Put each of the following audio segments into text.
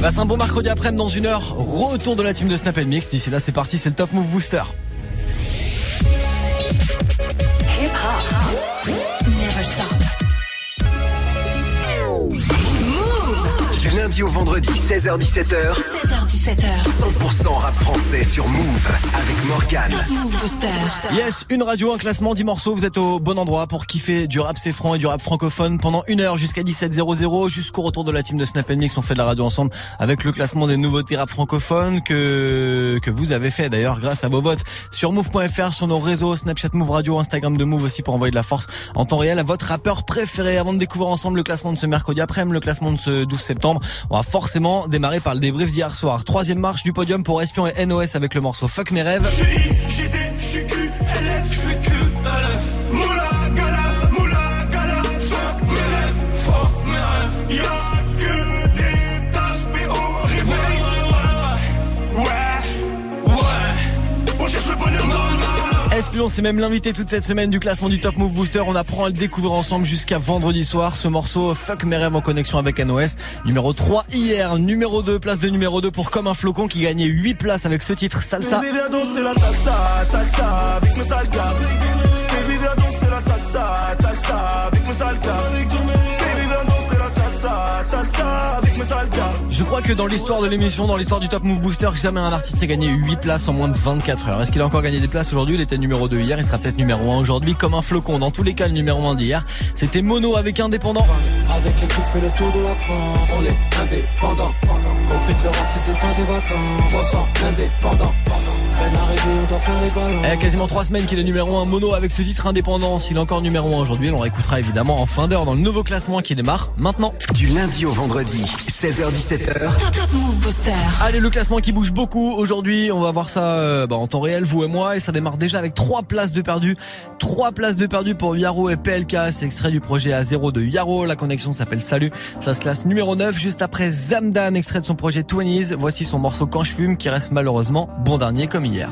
Passe un bon mercredi après-midi dans une heure. Retour de la team de Snap Mix. D'ici là, c'est parti, c'est le Top Move Booster. Du lundi au vendredi, 16h17h. 16h17h. 100% rap français sur Move avec Morgan. Move Booster. Yes, une radio, un classement, 10 morceaux. Vous êtes au bon endroit pour kiffer du rap c'est franc et du rap francophone pendant une heure jusqu'à 17h00 jusqu'au retour de la team de Snap Mix. On fait de la radio ensemble avec le classement des nouveautés rap francophones que que vous avez fait d'ailleurs grâce à vos votes sur move.fr, sur nos réseaux Snapchat Move Radio, Instagram de Move aussi pour envoyer de la force en temps réel à votre rappeur préféré. Avant de découvrir ensemble le classement de ce mercredi après-midi, le classement de ce 12 septembre, on va forcément démarrer par le débrief d'hier soir. Troisième marche du podium pour Espion et NOS avec le morceau Fuck mes rêves. Espion, c'est même l'invité toute cette semaine du classement du Top Move Booster. On apprend à le découvrir ensemble jusqu'à vendredi soir. Ce morceau, Fuck mes rêves en connexion avec NOS. Numéro 3 hier, numéro 2, place de numéro 2 pour Comme un flocon qui gagnait 8 places avec ce titre Salsa. Salsa, salsa avec mes sales gars. Je crois que dans l'histoire de l'émission, dans l'histoire du Top Move Booster, jamais un artiste a gagné 8 places en moins de 24 heures. Est-ce qu'il a encore gagné des places aujourd'hui? Il était numéro 2 hier, il sera peut-être numéro 1 aujourd'hui comme un flocon. Dans tous les cas, le numéro 1 d'hier, c'était Mono avec Indépendant. Avec l'équipe fait le tour de la France, on est indépendant. Compris que le rap c'était pas des vacances, 300 indépendants. Peine arrivée, on faire Il a quasiment 3 semaines qu'il est numéro 1 Mono avec ce titre indépendant. S'il est encore numéro 1 aujourd'hui, on réécoutera évidemment en fin d'heure dans le nouveau classement qui démarre maintenant. Du lundi au vendredi, 16h17h. Top, top Move Booster. Allez, le classement qui bouge beaucoup aujourd'hui. On va voir ça euh, bah, en temps réel, vous et moi. Et ça démarre déjà avec trois places de perdu. Trois places de perdu pour Yaro et PLK. C'est extrait du projet A0 de Yaro. La connexion s'appelle Salut. Ça se classe numéro 9, juste après Zamdan, extrait de son projet 20s. Voici son morceau Quand je fume, qui reste malheureusement bon dernier comme hier.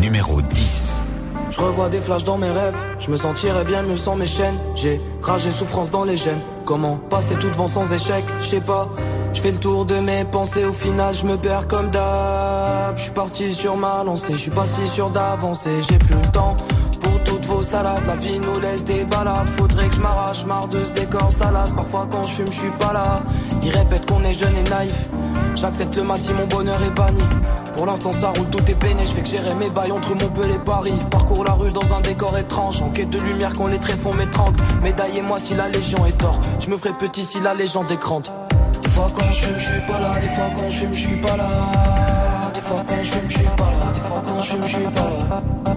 Numéro 10. Je revois des flashs dans mes rêves, je me sentirais bien mieux sans mes chaînes. J'ai rage et souffrance dans les gènes. Comment passer tout devant sans échec? Je sais pas. Je fais le tour de mes pensées, au final je me perds comme d'hab. Je suis parti sur ma lancée, je suis pas si sûr d'avancer. J'ai plus le temps La vie nous laisse des balades. Faudrait que je m'arrache, marre de ce décor salace. Parfois quand je fume, je suis pas là. Ils répètent qu'on est jeune et naïf. J'accepte le maxi, mon bonheur est banni. Pour l'instant ça roule, tout est peiné, je fais que gérer mes bails entre Montpellier et Paris. Parcours la rue dans un décor étrange, en quête de lumière quand les tréfonds m'étranglent. Médaillez-moi si la légion est tort, je me ferai petit si la légende est grande. Des fois quand je fume, je suis pas là, des fois quand je fume, je suis pas là. Des fois quand je fume, je suis pas là, des fois quand je fume, je suis pas là.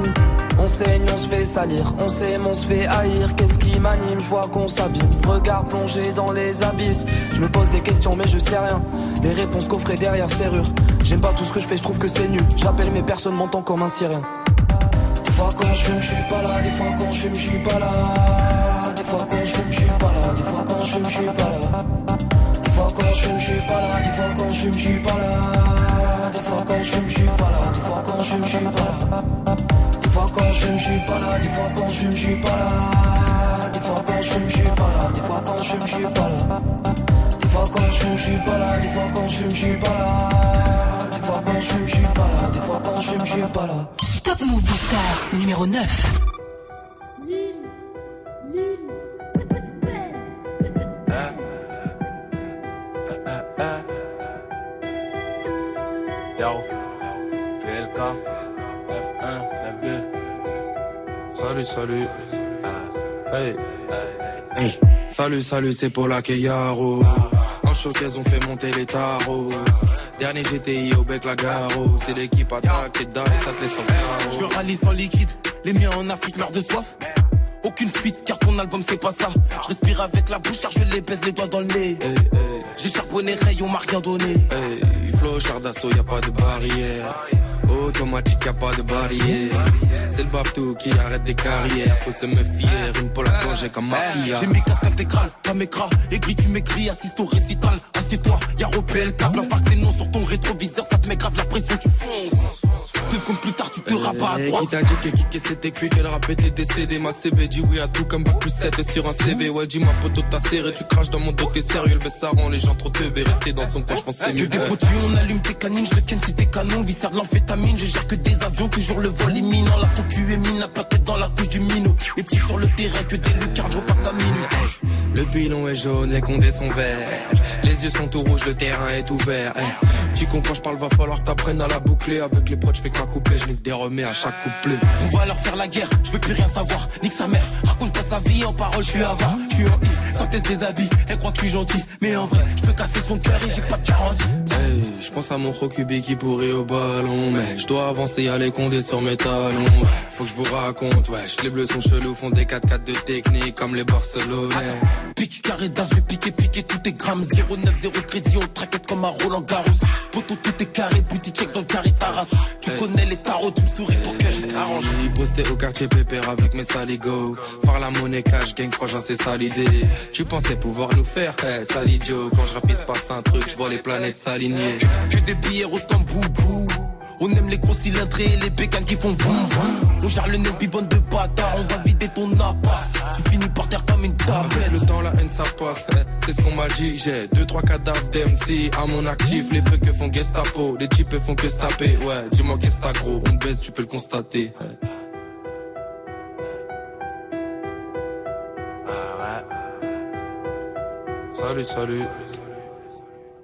On saigne, on se fait salir, on s'aime, on se fait haïr. Qu'est-ce qui m'anime, je vois qu'on s'abîme. Regard plongé dans les abysses. Je me pose des questions, mais je sais rien. Les réponses coffrées derrière serrure. J'aime pas tout ce que je fais, je trouve que c'est nul. J'appelle mes personnes, m'entend comme un syrien. Des fois quand je fume, suis pas là. Des fois quand je fume, suis pas là. Des fois quand je fume, suis pas là. Des fois quand je fume, suis pas là. Des fois quand je fume, suis pas là. Des fois quand je fume, suis pas là. Des fois quand je fume, suis pas là. Des fois quand je fume, suis pas là. Des quand je ne suis pas là, des fois quand je ne suis pas là. Des fois quand je ne suis pas là, des fois quand je ne suis pas là. Des fois quand je ne suis pas là, des fois quand je ne suis pas là. Des fois quand je ne suis pas là, des fois quand je ne suis pas là. Top Move Booster numéro 9. Salut, salut. Hey, Hey, salut, salut, c'est pour la Keyaro. En showcase, on fait monter les tarots. Dernier GTI au bec la garo. C'est l'équipe attaque et die, ça te laisse en Je veux rallye sans liquide, les miens en Afrique meurent de soif. aucune fuite car ton album c'est pas ça. Je respire avec la bouche car je les baisse les doigts dans le nez. J'ai charbonné rayon, m'a rien donné. Hey, flow, char d'assaut, y a pas de barrière. Automatique, y a pas de barrière. C'est le babtou qui arrête des carrières. Faut se méfier, une pour la plonger comme ma fille. J'ai mis casque intégral, pas m'écras. Aigri, tu m'écris, assiste au récital. Assieds-toi, y'a Ropel, câble, un c'est non sur ton rétroviseur. Ça te met grave la pression, tu fonces. Deux secondes plus tard, tu te rabats à droite. Qui t'a dit que kické c'était cuit, qu'elle rap était décédé. Ma CB dit oui à tout comme bac plus 7 sur un CV. Ouais, dis ma poteau t'as serré, tu craches dans mon dos, t'es sérieux. Le ça rend les gens trop teubés. Rester dans son coin, je pense c'est mieux. Que des potus, on allume tes canines, je te ken si t'es canon. Vissard de l'amphétamine, je gère que des avions, toujours le vol imminent. La concu est mine, la dans la couche du minot. Les petits sur le terrain, que des lucarnes, je repasse à minute. Le pilon est jaune, les condés sont verts. Les yeux sont tout rouges, le terrain est ouvert. Tu comprends je parle, va falloir que t'apprennes à la boucler. Avec les proches, je fais qu'un couplet, je nique des remets à chaque couplet. On va leur faire la guerre, je veux plus rien savoir. Nique sa mère, raconte pas sa vie en parole, je suis avare. Je suis en I, quand elle se déshabille, elle croit que je suis gentil. Mais en vrai, je peux casser son cœur et j'ai pas de garantie. Hey, je pense à mon Rokubi qui pourrait au ballon. Mais je dois avancer, à les condés sur mes talons. Faut que je vous raconte, wesh, les bleus sont chelous, font des 4-4 de technique comme les Barcelonais. Pique carré d'un, je vais piquer, piquer tout est grammes. 0,9, 0 crédit, on traquette comme un Roland Garros. Poto, tout est carré, boutique check dans le carré Taras. Tu connais les tarots, tu me souris pour que je t'arrange. J'ai posté au quartier pépère avec mes saligots. Faire la monnaie cash, gang, franchement, c'est ça l'idée. Tu pensais pouvoir nous faire, hey, salidio. Quand je rapisse, passe un truc, je vois les planètes s'aligner. Que, des billets roses comme boubou. On aime les gros cylindrés et les bécanes qui font vroom On gère le nez bibonne de bâtard, on va vider ton appart. Tu finis par terre comme une tablette. Le temps, la haine, ça passe, c'est ce qu'on m'a dit. J'ai deux, trois cadavres d'MC à mon actif. Les feux que font Gestapo, les types font que se taper. Ouais, dis-moi qu'est-ce que gros, on baisse, tu peux le constater. Ah ouais. Salut,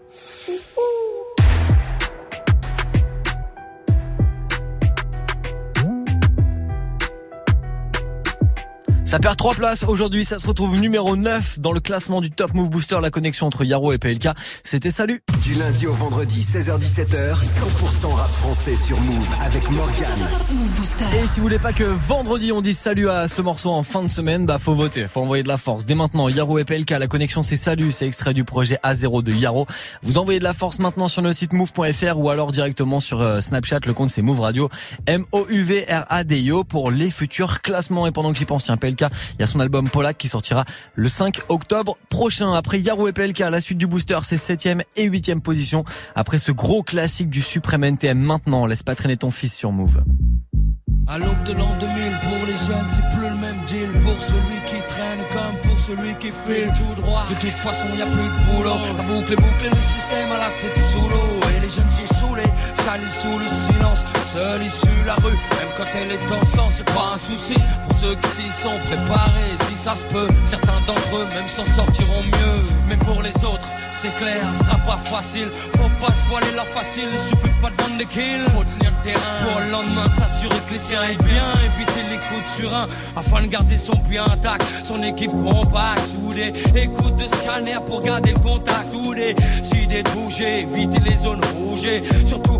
salut. Ça perd 3 places aujourd'hui, ça se retrouve numéro 9 dans le classement du Top Move Booster, la connexion entre Yaro et PLK. C'était salut Du lundi au vendredi, 16h17h, 100% rap français sur Move avec Morgan. Et si vous voulez pas que vendredi on dise salut à ce morceau en fin de semaine, bah faut voter, faut envoyer de la force. Dès maintenant, Yaro et PLK, la connexion c'est salut, c'est extrait du projet A0 de Yaro. Vous envoyez de la force maintenant sur notre site move.fr ou alors directement sur euh, Snapchat, le compte c'est Move Radio, M-O-U-V-R-A-D-I-O pour les futurs classements. Et pendant que j'y pense, tiens, PLK il y a son album Polak qui sortira le 5 octobre prochain. Après Yaro et PLK, la suite du booster, c'est 7ème et 8ème position. Après ce gros classique du Suprême NTM, maintenant, laisse pas traîner ton fils sur Move. À l'aube de l'an 2000, pour les jeunes, c'est plus le même deal. Pour celui qui traîne comme pour celui qui file tout droit. De toute façon, y a plus de boulot. La boucle est bouclée, le système à la tête sous l'eau. Et les jeunes sont salis sous le silence. Seule issue la rue, même quand elle est en sang, c'est pas un souci. Pour ceux qui s'y sont préparés, si ça se peut, certains d'entre eux même s'en sortiront mieux. Mais pour les autres, c'est clair, ce sera pas facile. Faut pas se voiler la facile, il suffit pas de vendre des kills. Faut tenir le terrain pour le lendemain s'assurer que les siens aient bien. Éviter les coups de surin afin de garder son puits intact. Son équipe compacte, soudée. Écoute de scanner pour garder le contact. Ou décider de bouger, éviter les zones rouges. Surtout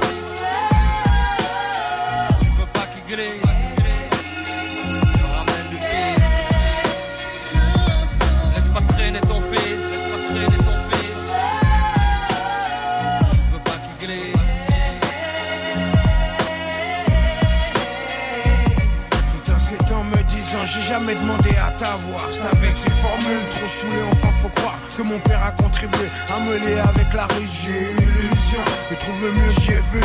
Jamais demandé à t'avoir C'est avec ces formules trop saoulées enfin faut croire que mon père a contribué à me lier avec la rue J'ai eu l'illusion de trouve le mieux j'y ai vu.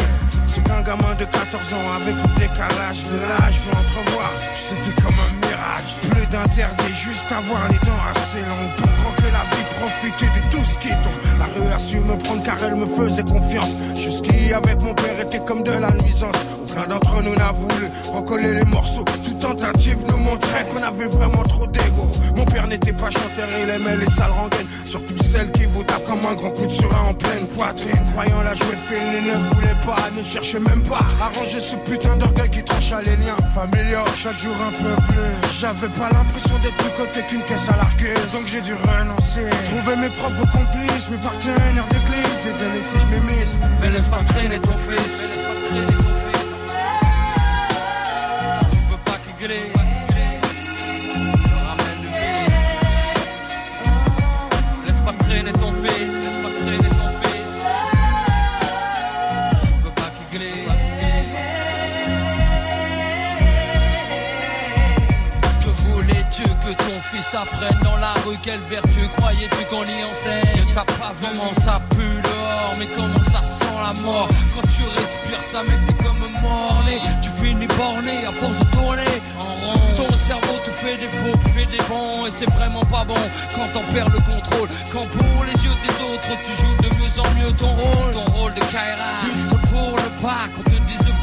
C'est qu'un gamin de 14 ans avec le décalage de l'âge peut entrevoir. C'était comme un mirage. Plus d'interdit juste avoir les dents assez longues Pour croquer la vie profiter de tout ce qui tombe La rue a su me prendre car elle me faisait confiance. Jusqu'ici avec mon père était comme de la nuisance. Aucun d'entre nous n'a voulu recoller les morceaux. Toute tentative nous montrait qu'on avait vraiment trop d'ego. Mon père n'était pas chanteur, il aimait les sales rengaines. Surtout celles qui vous tapent comme un grand coup de surin en pleine poitrine. Croyant la jouer fine, il ne voulait pas, ne cherchait même pas à ranger ce putain d'orgueil qui trancha les liens familiaux. Chaque jour un peu plus. J'avais pas l'impression d'être plus côté qu'une caisse à larguer. Donc j'ai dû renoncer. Trouver mes propres complices, mes partenaires d'église. Désolé si je m'émisse. Mais laisse pas traîner ton fils. Mais laisse pas traîner ton fils. Apprenne dans la rue Quelle vertu croyais-tu qu'on y enseigne? T'as pas vraiment ça pue dehors Mais comment ça sent la mort? Quand tu respires ça mec t'es comme morné. Tu finis borné à force de tourner en rond. Ton cerveau te fait des faux, te fait des bons Et c'est vraiment pas bon. Quand t'en perds le contrôle Quand pour les yeux des autres tu joues de mieux en mieux ton rôle. Ton rôle de Kaira. Pour le pas Qu'on te dise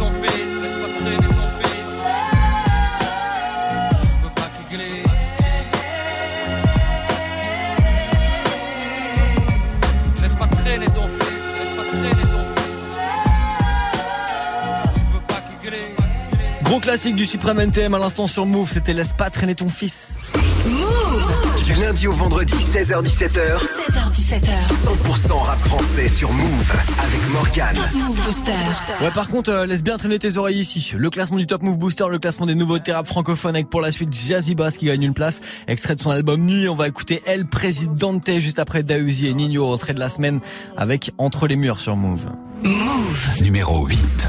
ton fils, laisse pas traîner ton fils. Je veux pas qu'il glisse. Laisse pas traîner ton fils, laisse pas traîner ton fils. Je veux pas qu'il glisse. Gros classique du Supreme NTM à l'instant sur Move, c'était Laisse pas traîner ton fils. Du lundi au vendredi, 16h17h, 16h17h. 100% rap français sur Move avec Morgane. Top Move Booster. Ouais, par contre, euh, laisse bien traîner tes oreilles ici. Le classement du Top Move Booster, le classement des nouveaux rap francophones avec pour la suite Jazzy Bass qui gagne une place. Extrait de son album Nuit, on va écouter El Presidente juste après Dausi et Nino, entrée de la semaine avec Entre les murs sur Move. Numéro 8.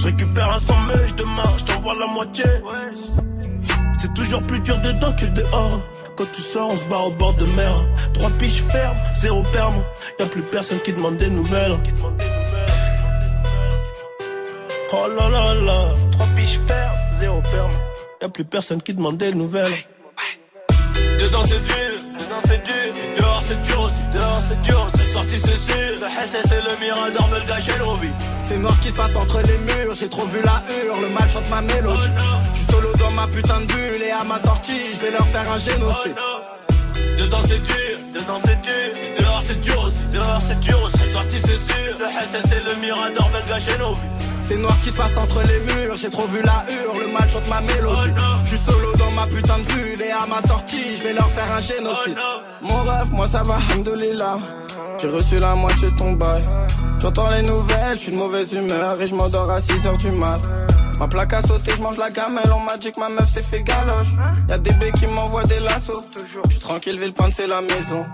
je récupère un sandwich demain, je t'envoie la moitié. C'est toujours plus dur dedans que dehors. Quand tu sors, on se barre au bord de mer. Trois piches fermes, zéro perme. Y'a plus personne qui demande des nouvelles. Oh là là là. Trois piches fermes, zéro perme. Y'a plus personne qui demande des nouvelles. Dedans c'est dur, dedans c'est dur. Et dehors c'est dur aussi, dehors c'est dur. C'est sorti c'est sûr. Le SS et le Mirador me le gâchent. C'est noir ce qui se passe entre les murs, j'ai trop vu la hurle, le mal chante ma mélodie. Je suis solo dans ma putain de bulle et à ma sortie, je vais leur faire un génocide. Dedans c'est dur, dedans c'est dur. Et dehors c'est dur aussi, dehors c'est dur aussi. C'est sorti c'est sûr. Le SS et le Mirador le gâchent l'envie. C'est noir ce qui se passe entre les murs, j'ai trop vu la hurle, le mal chante ma mélodie. Je suis solo dans ma putain de bulle et à ma sortie, je vais leur faire un génocide. Mon rêve, moi ça va, hamdoulilah. J'ai reçu la moitié de ton bail. J'entends les nouvelles, je suis de mauvaise humeur et je m'endors à 6h du mat. Ma plaque a sauté, je mange la gamelle, on m'a dit que ma meuf s'est fait galoche. Y'a des bébés qui m'envoient des lassos. Je suis tranquille, ville c'est la maison.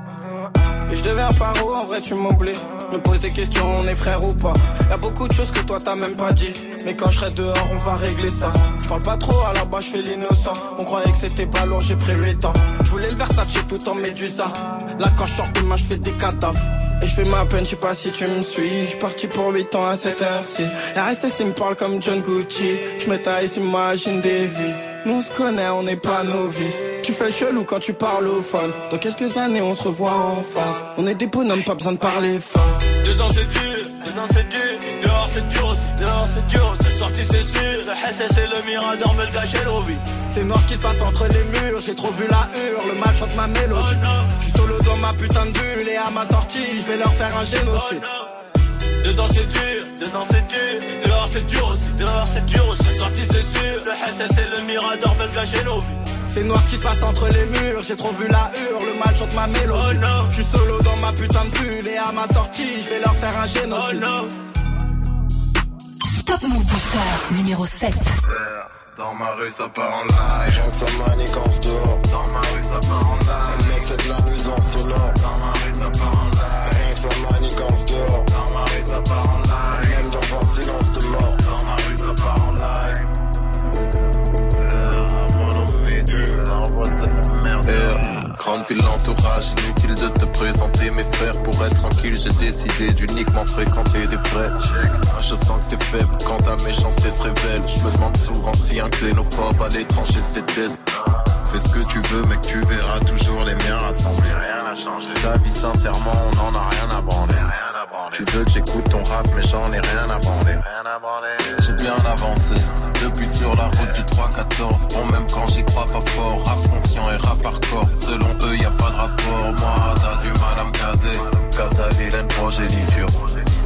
Et je deviens paro, en vrai tu m'oublies. Me pose des questions, on est frère ou pas. Y'a beaucoup de choses que toi t'as même pas dit. Mais quand je serai dehors, on va régler ça. Je parle pas trop, à la base je fais l'innocent. On croyait que c'était pas lourd, j'ai pris 8 ans. Je voulais le Versace tout en médusa. Là quand je sors de main, je fais des cadavres. Et je fais ma peine, je sais pas si tu me suis. Je suis parti pour 8 ans à cette heure-ci. RSS il me parle comme John Gucci. Je me s'imagine des vies. Nous on se connaît, on n'est pas novices. Tu fais le chelou quand tu parles au phone. Dans quelques années, on se revoit en face. On est des bonhommes, pas besoin de parler fort. Dedans c'est dur, dedans c'est dur. Et dehors c'est dur aussi, dehors c'est dur. C'est sorti c'est sûr. Le SS et le Mirador me le gâchent l'envie. C'est noir ce qui se passe entre les murs, j'ai trop vu la hurle, le mal chante ma mélodie. Je suis solo dans ma putain de bulle et à ma sortie, je vais leur faire un génocide. Dedans c'est dur, dedans c'est dur. Dehors c'est dur aussi, dehors c'est dur aussi. C'est sorti c'est sûr. Le SS et le Mirador veulent gâcher nos vies. C'est noir ce qui se passe entre les murs, j'ai trop vu la hurle, le mal chante ma mélodie. Oh non. Je suis solo dans ma putain de bulle et à ma sortie, je vais leur faire un Oh génocide. non. Top Move Booster numéro 7. Dans ma rue ça part en live Rien que ça manigance dehors Dans ma rue ça part en live Mais c'est de la nuisance sonore Dans ma rue ça part en live Manigance dehors. Dans ma rue ça part en live. Même dans un silence de mort. Dans ma rue ça part en live. Euh, merde. Grande ville l'entourage, inutile de te présenter mes frères. Pour être tranquille j'ai décidé d'uniquement fréquenter des vrais. Je sens que t'es faible quand ta méchanceté se révèle. Je me demande souvent si un xénophobe à l'étranger se déteste Fais ce que tu veux mec tu verras toujours les miens rassemblés Rien n'a changé. Ta vie sincèrement on en a rien à branler. Tu veux que j'écoute ton rap mais j'en ai rien à branler. J'ai bien avancé depuis sur la route du 3-14 Bon même quand j'y crois pas fort Rap conscient et rap hardcore. Selon eux y a pas de rapport. Moi t'as du mal à me caser. Comme ta vilaine progéniture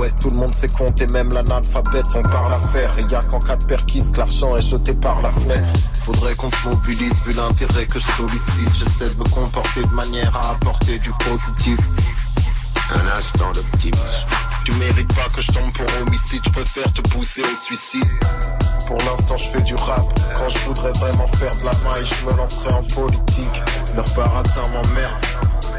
Cacahuète, tout le monde sait compter, même l'analphabète, on parle à faire. Et y a qu'en cas de perquise que l'argent est jeté par la fenêtre. Faudrait qu'on se mobilise vu l'intérêt que je sollicite. J'essaie de me comporter de manière à apporter du positif. Un instant d'optimisme. Tu mérites pas que je tombe pour homicide, je préfère te pousser au suicide. Pour l'instant, je fais du rap. Quand je voudrais vraiment faire de la maille, je me lancerai en politique. Leur baratin m'emmerde.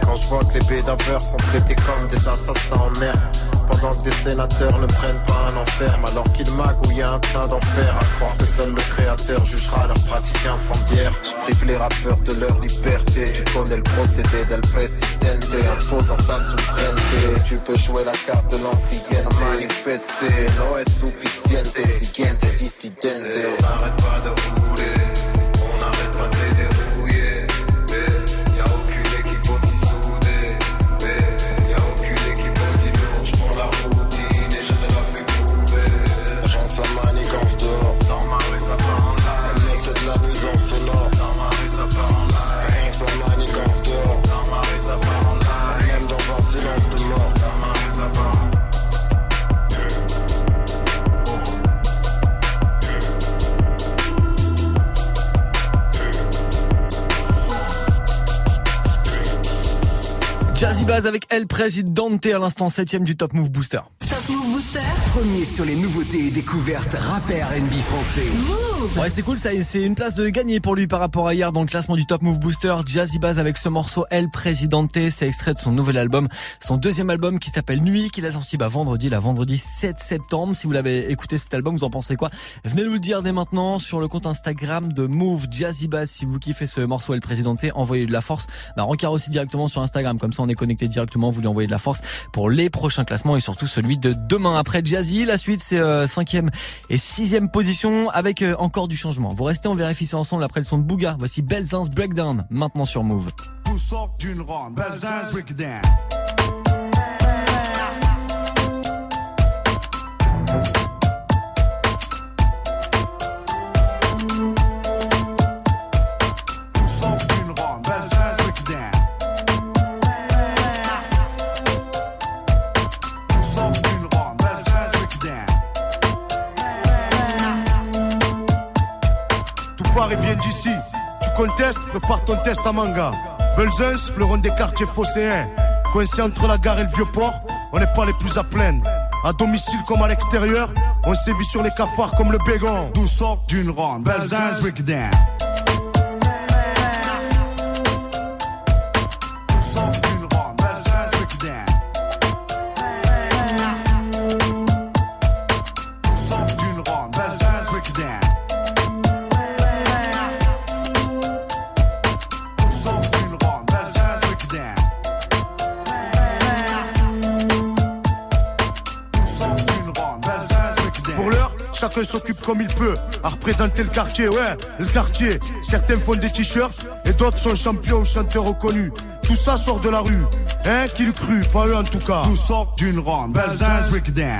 Quand je vois que les bédaveurs sont traités comme des assassins en herbe. Pendant que des sénateurs ne prennent pas un enferme. Alors qu'ils magouillent un train d'enfer. À croire que seul le créateur jugera leur pratique incendiaire. Je prive les rappeurs de leur liberté. Tu connais le procédé del presidente. Imposant sa souveraineté. Tu peux jouer la carte de l'ancienneté. Manifester, no es suficiente. Siguiente dissidente. n'arrête pas de rouler. Avec El Presidente à l'instant 7ème du Top Move Booster. Premier sur les nouveautés et découvertes rap et R&B français. Ouais, c'est cool, ça, c'est une place de gagner pour lui par rapport à hier dans le classement du Top Move Booster. Jazzy Baz avec ce morceau El Presidente, c'est extrait de son nouvel album, son deuxième album qui s'appelle Nuit, qu'il a sorti bah, vendredi, la vendredi 7 septembre. Si vous l'avez écouté cet album, vous en pensez quoi? Venez nous le dire dès maintenant sur le compte Instagram de Move Jazzy Baz. Si vous kiffez ce morceau El Presidente, envoyez de la force. Bah, rencard aussi directement sur Instagram, comme ça on est connecté directement, vous lui envoyez de la force pour les prochains classements et surtout celui de demain. Après Jazzy, la suite c'est euh, cinquième et sixième position avec euh, encore du changement. Vous restez, on vérifie ça ensemble après le son de Bouga. Voici Belzins Breakdown, maintenant sur Move. Vient d'ici. Tu contestes, prépare ton test à manga. Belzins, fleuron des quartiers phocéens. Coincé entre la gare et le vieux port, on n'est pas les plus à plaindre. À domicile comme à l'extérieur, on sévit sur les cafards comme le bégon. D'où sort d'une ronde? Belzins breakdown. Comme il peut à représenter le quartier, ouais, le quartier. Certains font des t-shirts et d'autres sont champions ou chanteurs reconnus. Tout ça sort de la rue, hein, qui le cru, pas eux en tout cas. Tout sort d'une ronde, Belzins Breakdown.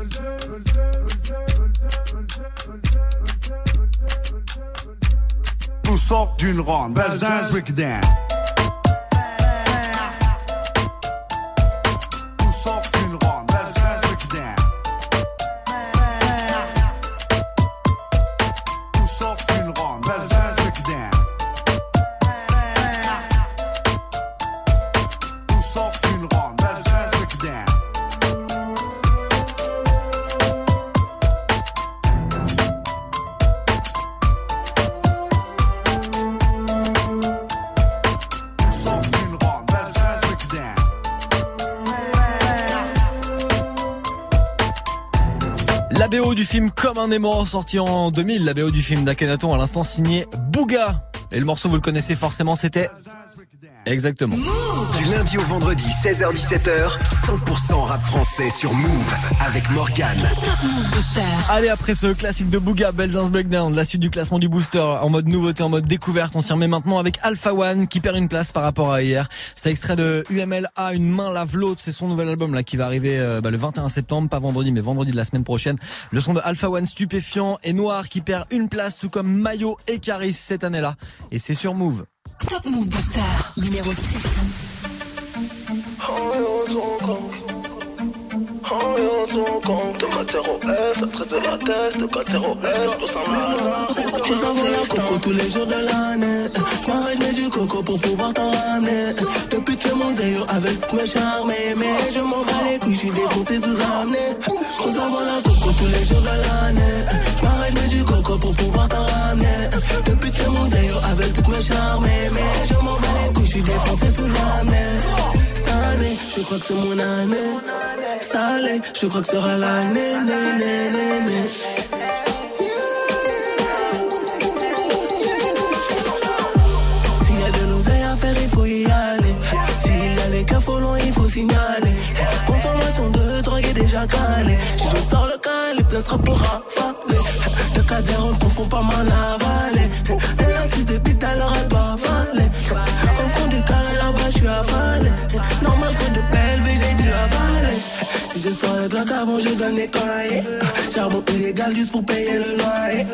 Sort d'une ronde, Belzins Breakdown. Un aimant sorti en 2000, la BO du film d'Akhenaton à l'instant signé Bouga. Et le morceau vous le connaissez forcément, c'était exactement. Du lundi au vendredi, 16h17h, 100% rap français sur Move avec Morgan. Allez, après ce classique de Bouga, Belzins Breakdown, la suite du classement du booster en mode nouveauté, en mode découverte, on s'y remet maintenant avec Alpha One qui perd une place par rapport à hier. C'est extrait de UMLA, Une main lave l'autre, c'est son nouvel album là qui va arriver euh, bah, le 21 septembre, pas vendredi mais vendredi de la semaine prochaine. Le son de Alpha One stupéfiant et noir qui perd une place tout comme Mayo et Caris cette année-là. Et c'est sur Move. Top Move Booster numéro 6. De 4 F, 13 de la tête, de 4 F, tout ça Je s'envole la coco tous les jours de l'année. Je du coco pour pouvoir t'en ramener. Depuis que zéro avec mes charmes, mais je m'en bats les couilles, je suis décompté sous coco tous les jours de l'année. Je m'arrête, du coco pour pouvoir t'en ramener. Depuis que mon zéro avec toutes mes charmes, mais je m'en bats les couilles, je suis défoncé sous amené. Cette année, je crois que c'est mon année. Salé, je crois que sera l'année, né, né, né, né. S'il y a de l'oseille à faire, il faut y aller. S'il y a les loin, il faut signaler. Déjà calée. Si je sors le calibre, ça sera pour rafaler. Le cadre, on font pas mal avaler. Elle a si de bite, alors elle doit avaler. Au fond du carré, là-bas, je suis avalé. Si je sors le bloc avant, je dois nettoyer. Charbon illégal juste pour payer le loyer.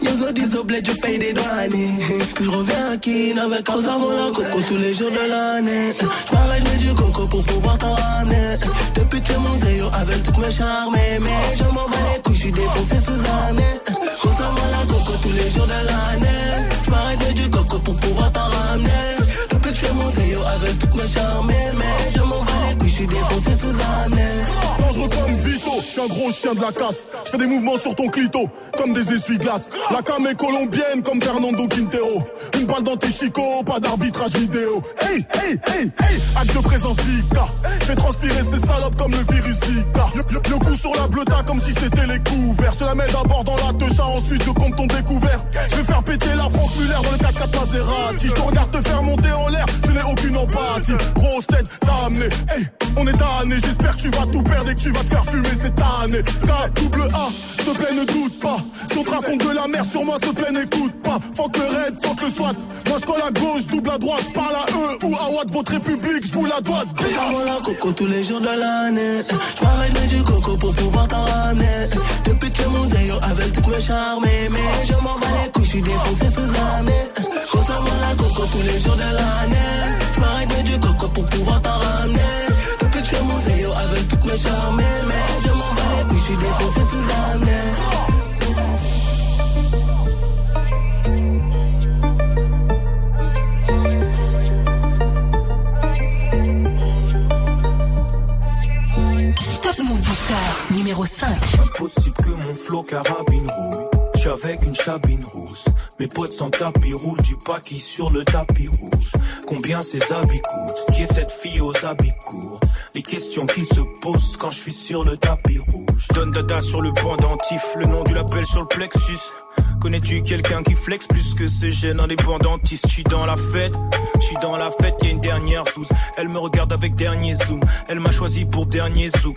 Dis au bled, je paye des douaniers. Je reviens à Kin avec Rosa la coco tous les jours de l'année. Je m'arrête, du coco pour pouvoir t'en ramener. Depuis que mon zéro avec toutes mes charmes, mais je m'en bats les couilles, je suis défoncé sous année. Rosa avant la coco tous les jours de l'année. Je m'arrête, du coco pour pouvoir t'en ramener. Que mon zéro avec toutes mes charmes, mais je m'en bats les couilles, je suis défoncé sous année. Dangereux comme Vito, je suis un gros chien de la casse. Je fais des mouvements sur ton clito, comme des essuie-glaces. La cam est colombienne, comme Fernando Quintero. Une balle dans tes chicots, pas d'arbitrage vidéo. Hey, hey, hey, hey, acte de présence d'Ika. Fais transpirer ces salopes comme le virus Zika. Le, le- coup sur la bleuta comme si c'était les couverts. Je la mets d'abord dans la techa, ensuite je compte ton découvert. Je vais faire péter la Franck Muller dans le 4x4 Maserati. Je te regarde te faire monter en l'air, je n'ai aucune empathie. Grosse tête, t'as amené. Hey, On est tanné, j'espère que tu vas tout perdre et que tu vas te faire fumer cette année. K, double A, s'il te plaît, ne doute pas. Si on te raconte de la merde sur moi, s'il te plaît, n'écoute pas. Faut que le raid, faut que le SWAT. Moi, je colle à gauche, double à droite. Parle à eux ou à Watt, votre république, je vous la dois. Fais-moi la coco tous les jours de l'année. Je du coco pour pouvoir t'en ramener. Depuis que mon avec toutes mes charmes. Mais je m'en bats les je suis défoncé sous armée. Consomme la coco tous les jours de l'année. Je m'arrête du coco pour pouvoir t'en ramener. Depuis que je mon zéro avec toutes mes charmes. Mais je m'en bats les couilles, je suis défoncé sous Booster numéro 5. Impossible que mon flow carabine rouille. Avec une chabine rousse. Mes potes sans tapis roulent du paquis sur le tapis rouge. Combien ces habits coûtent Qui est cette fille aux habits courts Les questions qu'ils se posent quand je suis sur le tapis rouge. Donne dada sur le pendentif, le nom du label sur le plexus. Connais-tu quelqu'un qui flex plus que ces gènes indépendantistes? Je suis dans la fête, je suis dans la fête, y une dernière sous. Elle me regarde avec dernier zoom, elle m'a choisi pour dernier zouk.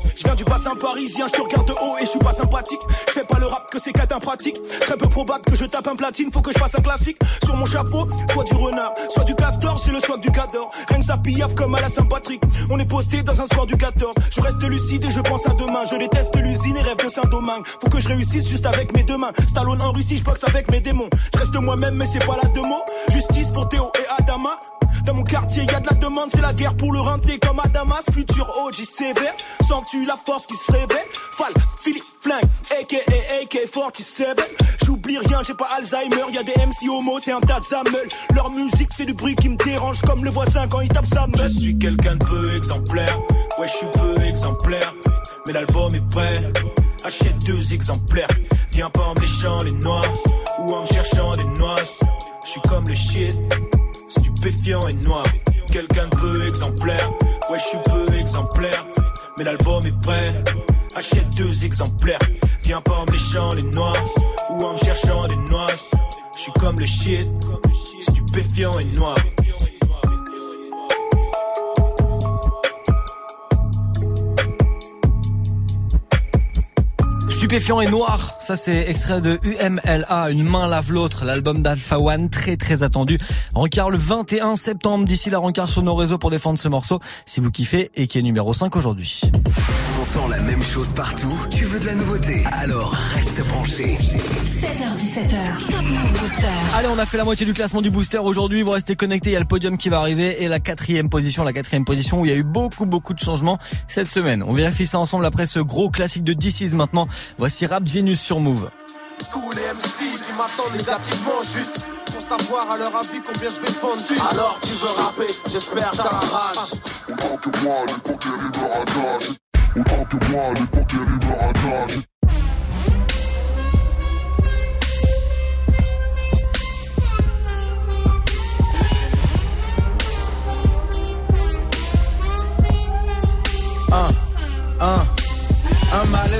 Je viens du bassin parisien, je te regarde de haut et je suis pas sympathique. Je fais pas le rap que c'est catin pratique. Très peu probable que je tape un platine, faut que je fasse un classique. Sur mon chapeau, soit du renard, soit du castor, j'ai le swag du cador. Rien que ça comme à la Saint-Patrick. On est posté dans un score du 14. Je reste lucide et je pense à demain. Je déteste l'usine et rêve de Saint-Domingue. Faut que je réussisse juste avec mes deux mains. Stallone en Russie, je boxe avec mes démons. Je reste moi-même, mais c'est pas la deux mots. Justice pour Théo et Adama. Dans mon quartier, y a de la demande, c'est la guerre pour le renter comme à Damas. Futur OG sévère, sens-tu la force qui se réveille Fall, Philippe, Flingue, aka AK-47. J'oublie rien, j'ai pas Alzheimer, y a des MC homo, c'est un tas de. Leur musique, c'est du bruit qui me dérange comme le voisin quand il tape sa meule. Je suis quelqu'un de peu exemplaire. Ouais, je suis peu exemplaire. Mais l'album est prêt. Achète deux exemplaires. Viens pas en me les noix ou en me cherchant des noix. Je suis comme le shit, stupéfiant et noir. Quelqu'un de peu exemplaire. Ouais, je suis peu exemplaire. Mais l'album est prêt. Achète deux exemplaires. Viens pas en me léchant les noix ou en me cherchant des noix. Je suis comme le shit, stupéfiant et noir. Stupéfiant et noir, ça c'est extrait de UMLA, Une main lave l'autre, l'album d'Alpha One, très très attendu. Rencard le 21 septembre, d'ici la rencard sur nos réseaux pour défendre ce morceau, si vous kiffez, et qui est numéro 5 aujourd'hui. T'entends la même chose partout, tu veux de la nouveauté, alors reste branché. 16h17h. Top Move Booster. Allez, on a fait la moitié du classement du booster aujourd'hui. Vous restez connectés. Il y a le podium qui va arriver et la quatrième position, la quatrième position où il y a eu beaucoup, beaucoup de changements cette semaine. On vérifie ça ensemble après ce gros classique de DC's maintenant. Voici Rap Genius sur Move. Cool les MC qui m'attendent négativement juste pour savoir à leur avis combien je vais vendre. Alors tu veux rapper, j'espère t'as la rage. Autant que moi, l'époque est river à gage. Autant que moi, l'époque est river à un, un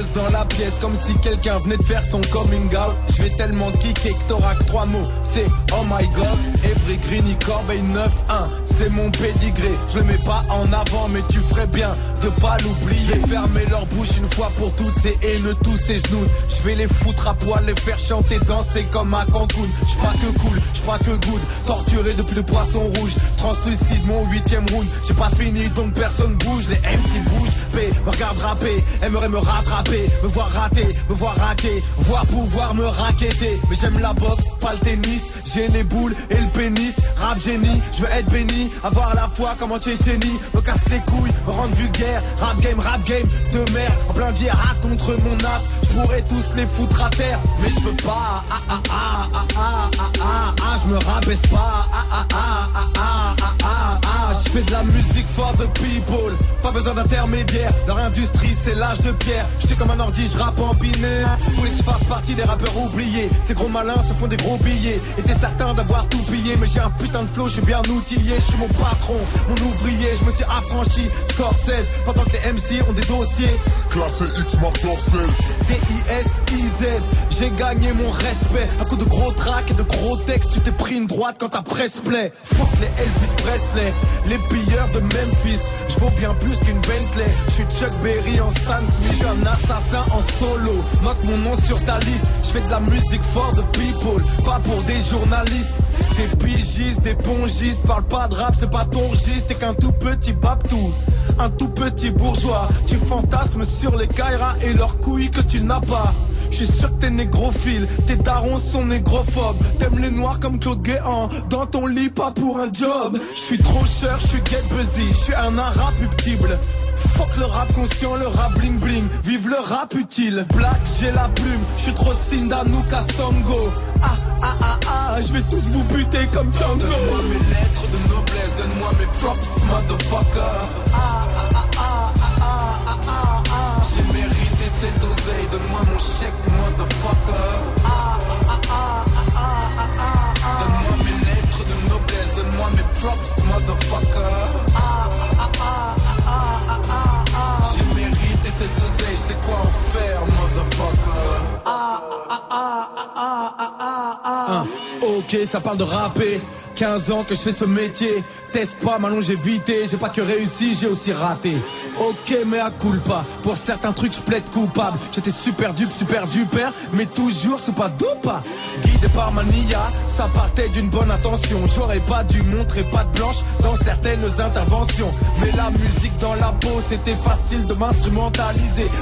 dans la pièce comme si quelqu'un venait de faire son coming out. Je vais tellement kicker que t'auras que trois mots. C'est oh my god, Every Greeny Corbeil 9-1. C'est mon pédigré, je le mets pas en avant, mais tu ferais bien de pas l'oublier. Je fermer leur bouche une fois pour toutes, ces haineux tous ces genoux. Je vais les foutre à poil, les faire chanter, danser comme à Cancun. J'suis pas que cool, j'suis pas que good. Torturé depuis le poisson rouge, translucide mon huitième round. J'ai pas fini donc personne bouge, les MC bougent. P me regarde rapper, aimerait me rattraper, me voir rater, me voir raquer, voir pouvoir me raqueter. Mais j'aime la boxe, pas le tennis, j'ai les boules et le pénis. Rap génie, je veux être béni, avoir la foi comme en Tchétchénie. Me casse les couilles, me rendre vulgaire. Rap game, rap game de merde, en plein d'IRA contre mon as. Je pourrais tous les foutre à terre, mais je veux pas. Ah ah ah ah ah ah ah ah, je me rabaisse pas. Ah ah ah ah ah ah ah ah, je fais de la musique for the people. Pas besoin d'intermédiaire, leur industrie c'est l'âge de pierre comme un ordi, je rappe en binaire. Voulez que je fasse partie des rappeurs oubliés. Ces gros malins se font des gros billets. Était certain d'avoir tout pillé, mais j'ai un putain de flow, je suis bien outillé. Je suis mon patron, mon ouvrier, je me suis affranchi. Score 16, pendant que les MC ont des dossiers. Classé X marque Dorsel. D-I-S-I-Z, j'ai gagné mon respect. Un coup de gros track et de gros textes, tu t'es pris une droite quand ta presse plaît. Fuck les Elvis Presley, les pilleurs de Memphis. Je vaux bien plus qu'une Bentley. Je suis Chuck Berry en Stan Smith. Un assassin en solo. Note mon nom sur ta liste. Je fais de la musique for the people, pas pour des journalistes. Des pigistes, des pongistes. Parle pas de rap, c'est pas ton registre. T'es qu'un tout petit babtou, un tout petit bourgeois. Tu fantasmes sur les Kaira et leurs couilles que tu n'as pas. Je suis sûr que t'es négrophile, tes darons sont négrophobes. T'aimes les noirs comme Claude Guéant, dans ton lit pas pour un job. Je suis trop cher, je suis get busy, je suis un arabe puptible. Fuck le rap conscient, le rap bling bling, vive le rap utile. Black, j'ai la plume, je suis trop Sindanuka Songo. Ah ah ah ah, je vais tous vous buter comme Django. Donne-moi mes lettres de noblesse, donne-moi mes props, motherfucker. Ah ah ah ah ah ah ah ah. J'ai mérité cette oseille, donne-moi mon chèque, motherfucker. Ah ah ah ah ah ah ah. Donne-moi mes lettres de noblesse, donne-moi mes props, motherfucker. Cette sais quoi en faire, motherfucker? Ah ah ah ah ah ah ah ah. Ok, ça parle de rapper. 15 ans que je fais ce métier. Teste pas, ma longévité. J'ai pas que réussi, j'ai aussi raté. Ok, mais à culpa. Pour certains trucs, je plaide coupable. J'étais super dupe, super duper, mais toujours c'est pas dopa. Guidé par mania, ça partait d'une bonne intention. J'aurais pas dû montrer pas de blanche dans certaines interventions. Mais la musique dans la peau, c'était facile de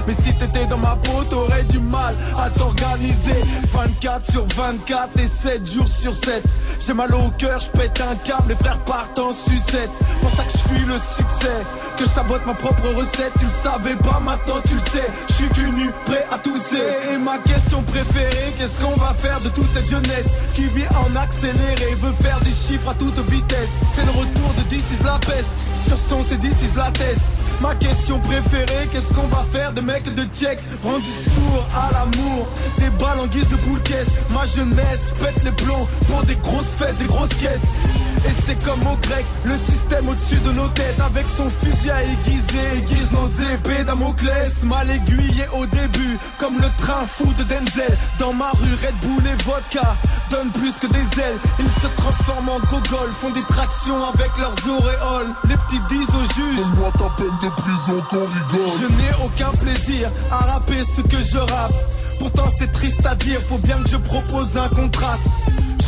Mais si t'étais dans ma peau, t'aurais du mal à t'organiser. 24 sur 24 et 7 jours sur 7. J'ai mal au cœur, je pète un câble, les frères partent en sucette. Pour ça que je fuis le succès, que je sabote ma propre recette. Tu le savais pas, maintenant tu le sais. Je suis nu, prêt à tousser. Et ma question préférée, qu'est-ce qu'on va faire de toute cette jeunesse qui vit en accéléré, veut faire des chiffres à toute vitesse? C'est le retour de This is la peste. Sur son, c'est This is la test. Ma question préférée, qu'est-ce qu'on va faire de mecs de Tiex Rendu sourd à l'amour, des balles en guise de boule caisse. Ma jeunesse pète les plombs pour des grosses fesses, des grosses caisses. Et c'est comme au grec, le système au-dessus de nos têtes. Avec son fusil à aiguiser, aiguise nos épées Damoclès. Mal aiguillé au début, comme le train fou de Denzel. Dans ma rue, Red Bull et vodka donnent plus que des ailes. Ils se transforment en gogol, font des tractions avec leurs auréoles. Les petits disent au juge Donne-moi ta peine de prison qu'on rigole. Je n'ai aucun plaisir à rapper ce que je rappe. Pourtant c'est triste à dire, faut bien que je propose un contraste.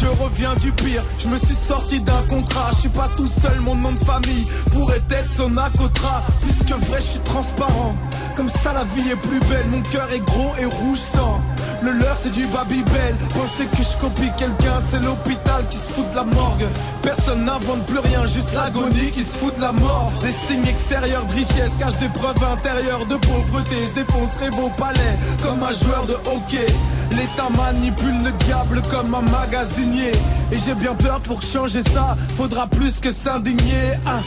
Je reviens du pire, je me suis sorti d'un contrat. Je suis pas tout seul, mon nom de famille pourrait être Sonacotra. Puisque vrai, je suis transparent. Comme ça, la vie est plus belle. Mon cœur est gros et rouge sang. Le leur, c'est du Babybel. Penser que je copie quelqu'un, c'est l'hôpital qui se fout de la morgue. Personne n'invente plus rien, juste l'agonie qui se fout de la mort. Les signes extérieurs de richesse cachent des preuves intérieures de pauvreté. Je défoncerai vos palais comme un joueur de hockey. L'État manipule le diable comme un Et j'ai bien peur pour changer ça, faudra plus que s'indigner. Ah.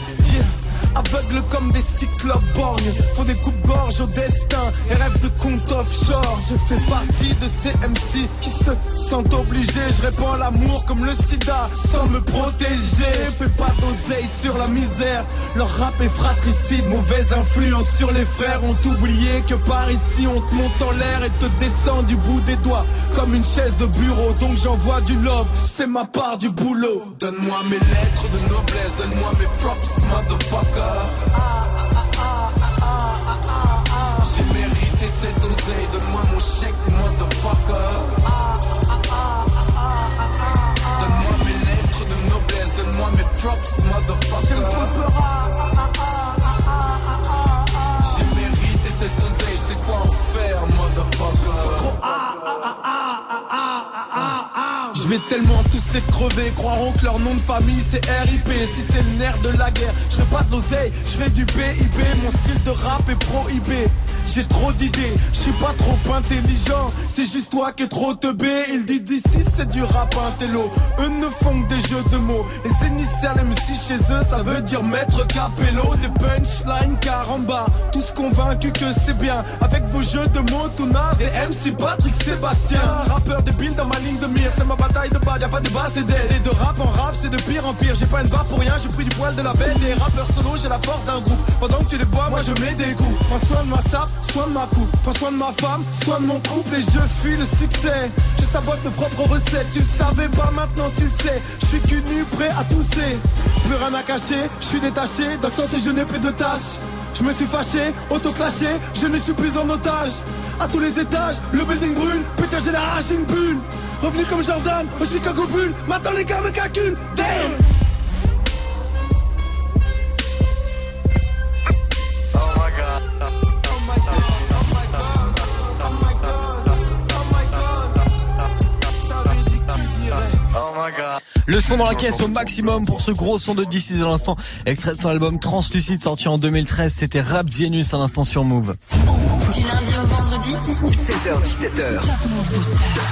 Aveugles comme des cyclopes borgnes Font des coupes-gorges au destin Et rêvent de compte offshore. Je fais partie de ces MC Qui se sentent obligés. Je répands l'amour comme le sida Sans me protéger. Fais pas d'oseille sur la misère. Leur rap est fratricide Mauvaise influence sur les frères. Ont oublié que par ici On te monte en l'air et te descend du bout des doigts Comme une chaise de bureau. Donc j'envoie du love C'est ma part du boulot. Donne-moi mes lettres de noblesse Donne-moi mes props motherfucker j'ai mérité cette oseille, donne-moi mon chèque, motherfucker. Donne-moi mes lettres de noblesse, donne-moi mes props, motherfucker. J'ai mérité cette oseille, je sais quoi en faire, motherfucker. Je vais tellement tous les crever, croiront que leur nom de famille c'est RIP. Si c'est le nerf de la guerre, je pas de l'oseille, je du PIB. Mon style de rap est prohibé. J'ai trop d'idées, je suis pas trop intelligent. C'est juste toi qui es trop teubé. Ils disent d'ici c'est du rap intello. Eux ne font que des jeux de mots. Les initiales MC chez eux, ça veut dire maître capello. Des punchlines caramba. Tous convaincus que c'est bien. Avec vos jeux de mots tout naze. Des MC Patrick Sébastien. Rappeur débile dans ma ligne de mire. C'est bataille de bas, y'a pas de bas, c'est dead. Et de rap en rap, c'est de pire en pire. J'ai pas une barre pour rien, j'ai pris du poil de la bête. Des rappeurs solo, j'ai la force d'un groupe. Pendant que tu les bois, moi je mets des coups. Prends soin de ma sape soin de ma coupe, prends soin de ma femme, soin de mon couple et je fuis le succès. Je sabote mes propres recettes, tu le savais pas, maintenant tu le sais. Je suis nu, prêt à tousser. Plus rien à cacher, je suis détaché, dans le sens où je n'ai plus de tâches. Je me suis fâché, auto-clashé, je ne suis plus en otage. À tous les étages, le building brûle, putain j'ai arraché une bulle. Revenu comme Jordan, au Chicago Bull, maintenant les gars me calculent. Damn! Le son dans la caisse au maximum pour ce gros son de DC à l'instant. Extrait de son album Translucide sorti en 2013. C'était Rap Genius à l'instant sur Move. Du lundi au vendredi 16h17h.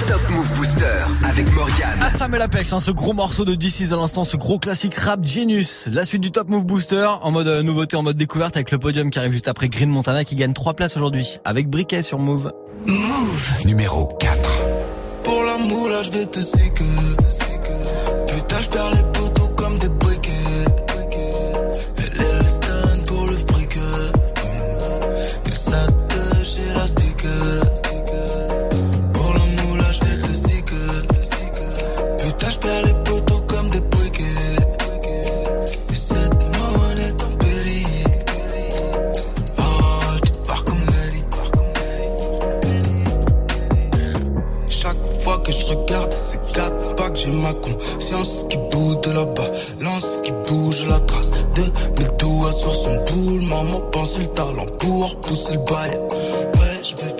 Top Move Booster avec Morgan. Ah ça met la pêche, hein, ce gros morceau de DC's à l'instant, ce gros classique Rap Genius. La suite du Top Move Booster en mode euh, nouveauté, en mode découverte avec le podium qui arrive juste après Green Montana qui gagne 3 places aujourd'hui avec Briquet sur Move. Move. Numéro 4. Pour l'amour là je vais te Putain je perds les poteaux comme des briquets conscience qui bouge de là-bas, lance qui bouge la trace de mes doigts sur son boule. Maman pense le talent pour pousser le bail. Ouais, je veux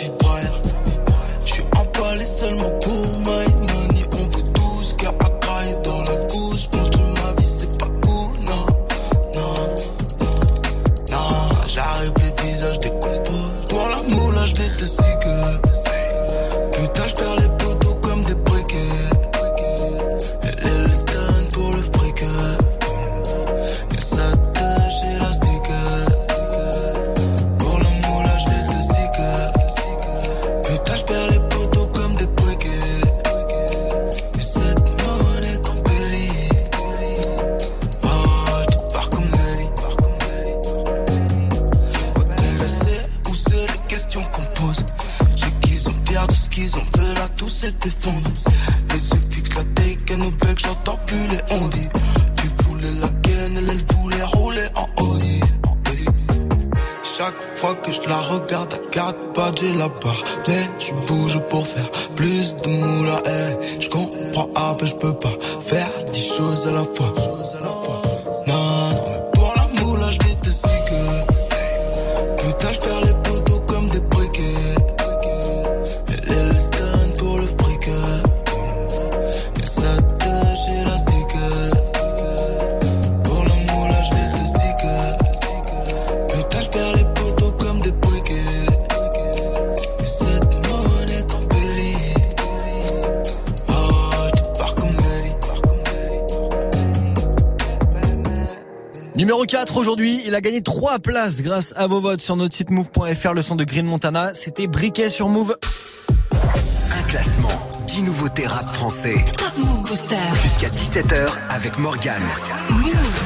Numéro 4 aujourd'hui, il a gagné 3 places grâce à vos votes sur notre site move.fr, le son de Green Montana, c'était Briquet sur Move. Un classement, 10 nouveautés rap français. Top Move Booster. Jusqu'à 17h avec Morgan.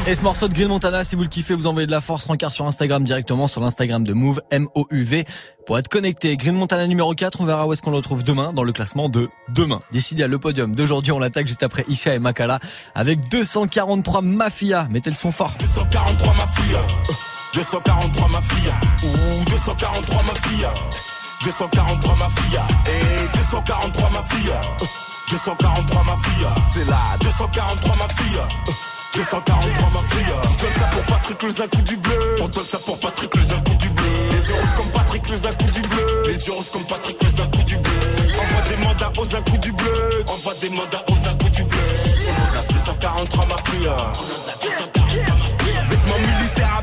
Et ce morceau de Green Montana, si vous le kiffez, vous envoyez de la force rencard sur Instagram directement, sur l'Instagram de Move, M-O-U-V, pour être connecté. Green Montana numéro 4, on verra où est-ce qu'on le retrouve demain dans le classement de demain. Décidé à le podium d'aujourd'hui, on l'attaque juste après Isha et Makala avec 243 Mafia. Mettez le son fort. 243 Mafia. euh, 243 Mafia. Ouh, 243 Mafia. 243 Mafia. Et 243 Mafia. euh, 243 Mafia. C'est là, 243 Mafia. 243 ma fille. Je donne ça pour Patrick le un coup du bleu. On donne ça pour Patrick le un coup du bleu. Les yeux rouges comme Patrick le un coup du bleu. Les yeux rouges comme Patrick le un coup du bleu. Envoie des mandats aux un coup du bleu. Envoie des mandats aux un coup du bleu. On a 243 ma fille. On a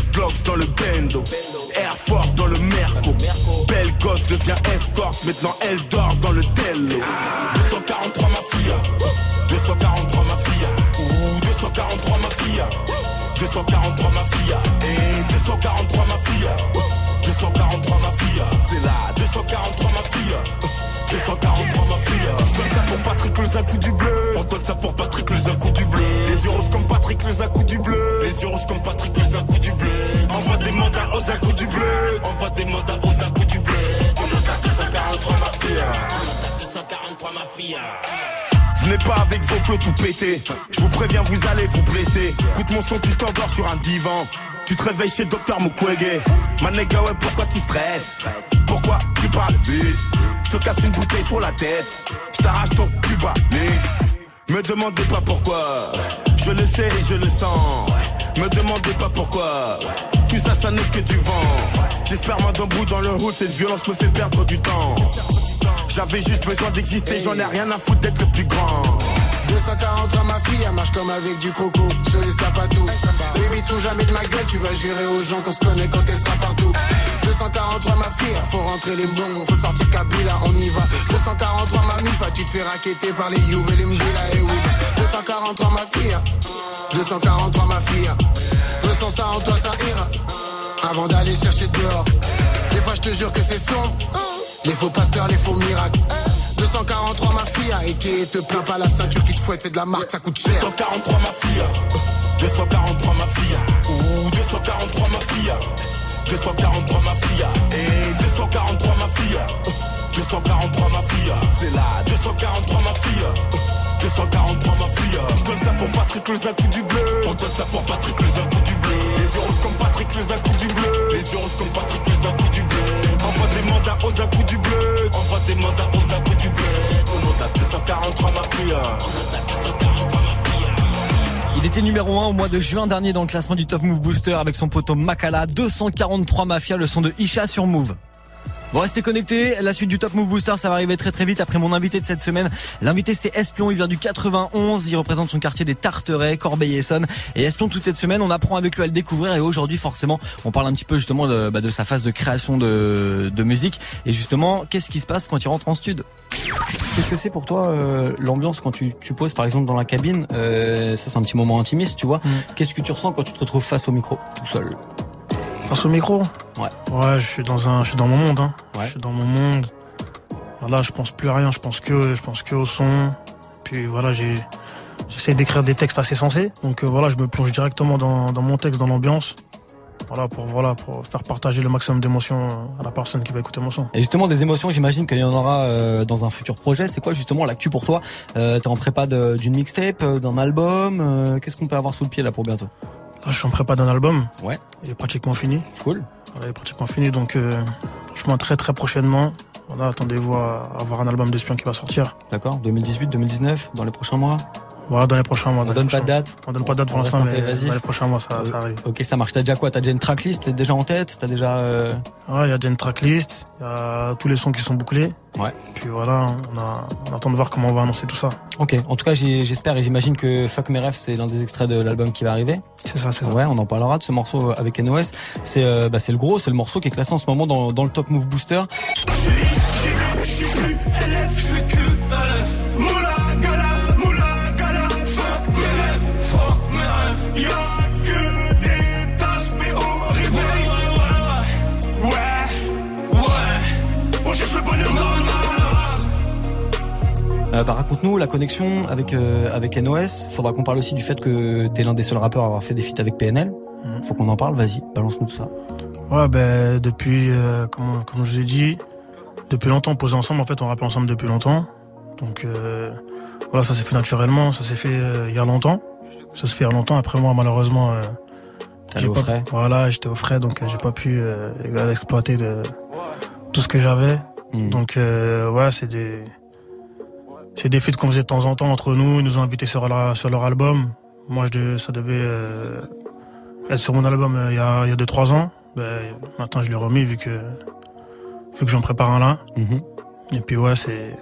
Dreadlocks dans le bendo. Air Force dans le Merco. Belle gosse devient escorte. Maintenant elle dort dans le Tello. 243 ma fille. 243 ma fille. Ouh, 243 ma fille. 243 ma fille. Et 243 ma fille. 243 ma fille. C'est là. 243 ma fille. 243 ma fille. Je donne ça pour Patrick le Zacou du bleu. On donne ça pour Patrick le Zacou du bleu. Les yeux rouges comme Patrick le Zacou du bleu. Les yeux rouges comme Patrick le Zacou du bleu. Envoie des mandats aux Zacou du bleu. Envoie des mandats aux Zacou du bleu. On attaque 243 ma fille. On attaque 243 ma fille. Venez pas avec vos flots tout pété. Je vous préviens, vous allez vous blesser. Écoute mon son, tu t'endors sur un divan. Tu te réveilles chez Docteur Mukwege. Ma nigga, ouais, pourquoi tu stresses? Pourquoi tu parles vite? Je te casse une bouteille sur la tête. Je t'arrache ton cuba, Me demandez pas pourquoi. Je le sais et je le sens. Me demandez pas pourquoi. Tout ça, ça n'est que du vent. J'espère moi d'un bout dans le route, cette violence me fait perdre du temps. J'avais juste besoin d'exister, j'en ai rien à foutre d'être le plus grand. 243 ma fille, elle marche comme avec du croco sur les sapatos. Baby, tout jamais de ma gueule, tu vas jurer aux gens qu'on se connaît quand elle sera partout. 243 ma fille, faut rentrer les bons, faut sortir Kabila, on y va. 243 ma mifa, tu te fais raqueter par les Youves et les Mjila et oui. 243 ma fille, 243 ma fille. Ressens ça en toi, ça ira. Avant d'aller chercher dehors. Des fois, je te jure que c'est sombre. Les faux pasteurs, les faux miracles. 243 ma fille, et qui te plaint pas la ceinture qui te fouette, c'est de la marque, ça coûte cher. 243 ma fille, 243 ma fille, ouh 243 ma fille, 243 ma fille, et 243 ma fille, 243 ma fille, c'est là, 243 ma fille. 243 ma fille. Je donne ça pour Patrick le Zacou du bleu. On donne ça pour Patrick le Zacou du bleu. Les yeux rouges comme Patrick le Zacou du bleu. Les yeux rouges comme Patrick le Zacou du bleu. Envoie des mandats aux Zacou du bleu. Envoie des mandats aux Zacou du bleu. On a 243 ma fille. On a 243 ma Il était numéro 1 au mois de juin dernier dans le classement du Top Move Booster avec son poteau Makala. 243 Mafia, le son de Isha sur Move. Bon, restez connectés. La suite du Top Move Booster, ça va arriver très très vite après mon invité de cette semaine. L'invité, c'est Espion. Il vient du 91. Il représente son quartier des Tarterets, Corbeil-Essonne. Et Espion, toute cette semaine, on apprend avec lui à le découvrir. Et aujourd'hui, forcément, on parle un petit peu justement de, bah, de sa phase de création de, de musique. Et justement, qu'est-ce qui se passe quand il rentre en studio? Qu'est-ce que c'est pour toi euh, l'ambiance quand tu, tu poses par exemple dans la cabine? Euh, Ça, c'est un petit moment intimiste, tu vois. Qu'est-ce que tu ressens quand tu te retrouves face au micro, tout seul? Face au micro Ouais. Ouais, je suis dans un, je suis dans mon monde. Hein. Je suis dans mon monde. Voilà, je pense plus à rien. Je pense que, je pense que au son. Puis voilà, j'ai, j'essaie d'écrire des textes assez sensés. Donc euh, voilà, je me plonge directement dans, dans mon texte, dans l'ambiance. Voilà pour voilà pour faire partager le maximum d'émotions à la personne qui va écouter mon son. Et justement, des émotions, j'imagine qu'il y en aura euh, dans un futur projet. C'est quoi justement l'actu pour toi? Euh, T'es en prépa d'une mixtape, euh, d'un album Qu'est-ce qu'on peut avoir sous le pied là pour bientôt? Là, je suis en prépa d'un album. Ouais. Il est pratiquement fini. Cool. Voilà, il est pratiquement fini. Donc, euh, franchement, très très prochainement. Voilà, attendez-vous à avoir un album d'espion qui va sortir. D'accord 2018, 2019, dans les prochains mois? Voilà, dans les prochains mois. On donne pas de date On donne pas de date pour l'instant, mais dans les prochains mois, ça, ça arrive. Ok, ça marche. T'as déjà quoi? T'as déjà une tracklist T'es déjà en tête? T'as déjà. euh, Ouais, il y a déjà une tracklist, il y a tous les sons qui sont bouclés. Ouais. Puis voilà, on, a, on attend de voir comment on va annoncer tout ça. Ok, en tout cas j'espère et j'imagine que Fuck mes rêves c'est l'un des extraits de l'album qui va arriver. C'est ça, c'est ça. Ouais, on en parlera de ce morceau avec NOS. C'est euh, bah, c'est le gros, c'est le morceau qui est classé en ce moment dans, dans le Top Move Booster. Je suis plus LF, je suis Y'a que des tasses, mais au réveil. Ouais, ouais, ouais. On cherche le bonheur dans le Euh, bah, raconte-nous la connexion avec euh, avec NOS. Faudra qu'on parle aussi du fait que t'es l'un des seuls rappeurs à avoir fait des feats avec PNL. Faut qu'on en parle. Vas-y, balance-nous tout ça. Ouais, ben depuis, euh, comme, comme je vous ai dit, depuis longtemps, on posait ensemble. En fait, on rappelait ensemble depuis longtemps. Donc euh, voilà, ça s'est fait naturellement. Ça s'est fait euh, il y a longtemps. Ça se fait longtemps. Après moi, malheureusement, euh, j'ai pas- frais. Voilà, j'étais au frais, donc euh, j'ai pas pu euh, exploiter de tout ce que j'avais. Hmm. Donc euh, ouais, c'est des c'est des feats qu'on faisait de temps en temps entre nous. Ils nous ont invités sur leur, sur leur album. Moi, je, devais- ça devait euh, être sur mon album euh, il y a il y a deux trois ans. Ben, maintenant, je l'ai remis vu que vu que j'en prépare un là. Mhm. Et puis ouais, c'est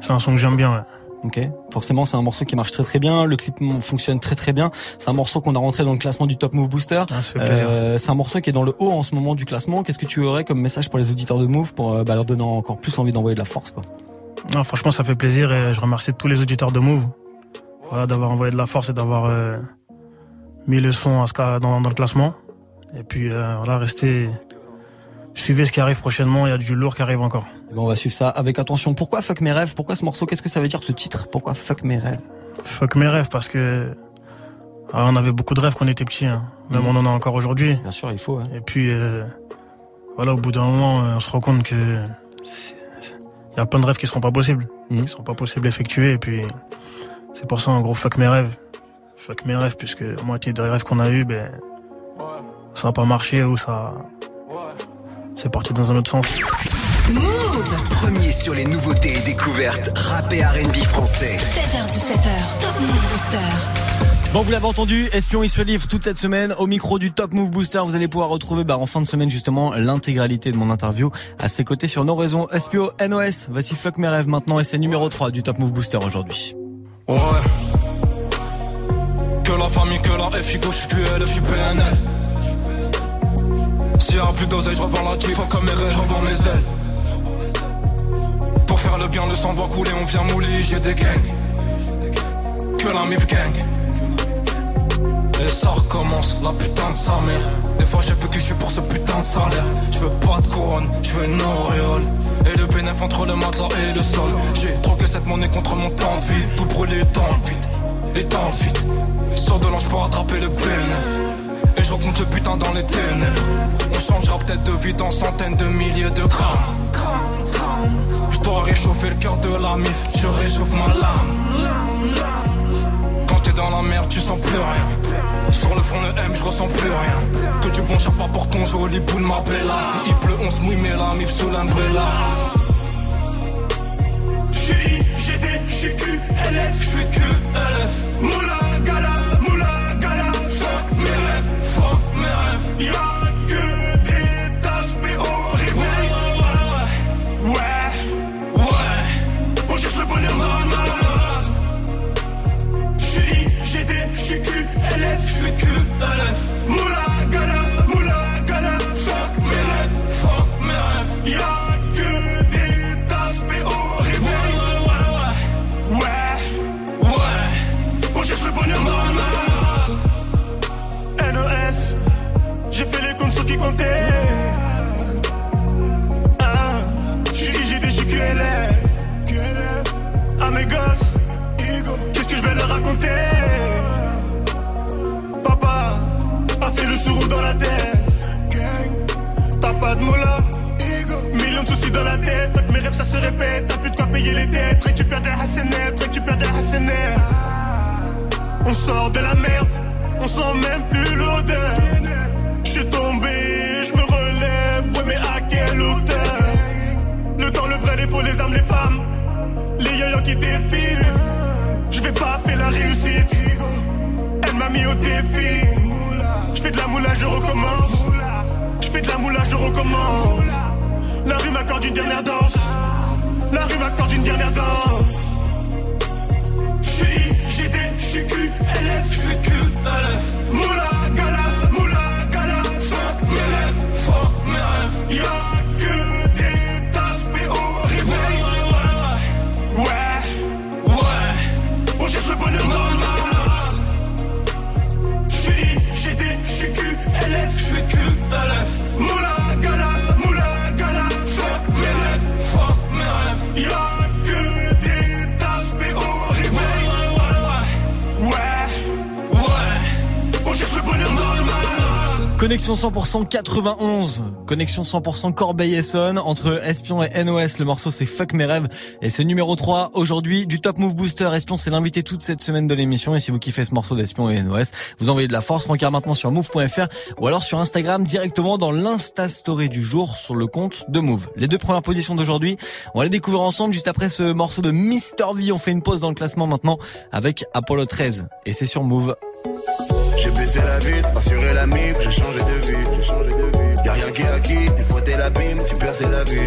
c'est un son que j'aime bien. Ouais. Ok. Forcément, c'est un morceau qui marche très très bien. Le clip fonctionne très très bien. C'est un morceau qu'on a rentré dans le classement du Top Move Booster. Ah. Euh, c'est un morceau qui est dans le haut en ce moment du classement. Qu'est-ce que tu aurais comme message pour les auditeurs de Move pour euh, bah, leur donner encore plus envie d'envoyer de la force, quoi? Non, franchement, ça fait plaisir et je remercie tous les auditeurs de Move voilà, d'avoir envoyé de la force et d'avoir euh, mis le son à ce cas- dans, dans le classement. Et puis euh, voilà, restez, suivez ce qui arrive prochainement. Il y a du lourd qui arrive encore. Eh ben, on va suivre ça avec attention. Pourquoi Fuck mes rêves? Pourquoi ce morceau? Qu'est-ce que ça veut dire ce titre? Pourquoi Fuck mes rêves? Fuck mes rêves parce que ah, on avait beaucoup de rêves quand on était petit. Hein. Même Mhm. on en a encore aujourd'hui. Bien sûr, il faut. hein. Et puis euh, voilà, au bout d'un moment, euh, on se rend compte que il y a plein de rêves qui seront pas possibles, Mhm. qui seront pas possibles d'effectuer. Et puis c'est pour ça, en gros, fuck mes rêves. Fuck mes rêves, puisque la moitié des rêves qu'on a eu, ben ça n'a pas marché ou ça c'est parti dans un autre sens. Move Premier sur les nouveautés et découvertes rap et R&B français. 7h17h, Top Move Booster. Bon, vous l'avez entendu, Espion il se livre toute cette semaine au micro du Top Move Booster. Vous allez pouvoir retrouver bah, en fin de semaine justement l'intégralité de mon interview à ses côtés sur nos réseaux Espio NOS. Voici Fuck mes rêves maintenant et c'est numéro 3 du Top Move Booster aujourd'hui. Ouais. Que la famille, que la FIGO, je suis QL, je suis PNL. A plus d'oseille, je revends la Jeep, comme mes rêves, je mes ailes. Pour faire le bien, le sang doit couler, on vient mouler, j'ai des gangs. Que la MIF gang. Et ça recommence, la putain de sa mère. Des fois j'ai peu que je suis pour ce putain de salaire. Je veux pas de couronne, je veux une auréole. Et le bénéf entre le matelas et le sol. J'ai troqué cette monnaie contre mon temps de vie. Tout brûlé dans le vide, et dans le vide. Sors de l'ange pour attraper le bénéf. Je remonte le putain dans les ténèbres. On changera peut-être de vie dans centaines de milliers de grammes. Je dois réchauffer le cœur de la mif, je réchauffe ma lame. Quand t'es dans la merde, tu sens plus rien. Sur le front, le M, je ressens plus rien. Que du bon chapeau pour ton joli boule, ma bella. Si il pleut, on se mouille, mais la mif sous l'umbrella. J'suis GD, j'suis QLF, j'suis QLF. Moula gala, Y'a que des tâches mais horribles. Ouais, ouais, On cherche le bonheur normal J'suis j'suis QLF, j'suis QLF 100% 91, connexion 100% Corbeil-Essonne, entre Espion et NOS, le morceau c'est Fuck mes rêves, et c'est numéro 3 aujourd'hui du Top Move Booster. Espion c'est l'invité toute cette semaine de l'émission, et si vous kiffez ce morceau d'Espion et NOS, vous envoyez de la force, rencard maintenant sur move.fr, ou alors sur Instagram directement dans l'Insta Story du jour sur le compte de Move. Les deux premières positions d'aujourd'hui, on va les découvrir ensemble juste après ce morceau de Mister V. On fait une pause dans le classement maintenant avec Apollo 13, et c'est sur Move. J'ai baissé la vitre, rassuré la mif, j'ai changé de vie. Y'a rien qui est acquis, des fois t'es l'abîme, tu perds la vie.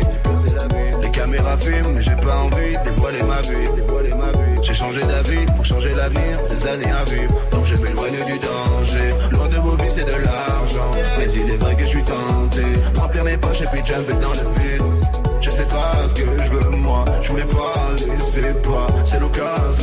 Les caméras filment, mais j'ai pas envie de dévoiler ma vie. J'ai changé d'avis pour changer l'avenir, des années à vivre. Donc je m'éloigne du danger. Loin de vos vies, c'est de l'argent. Mais il est vrai que je suis tenté. de Remplir mes poches et puis jumper dans le vide. Je sais pas ce que je veux moi. Je voulais pas, laisser pas. C'est l'occasion,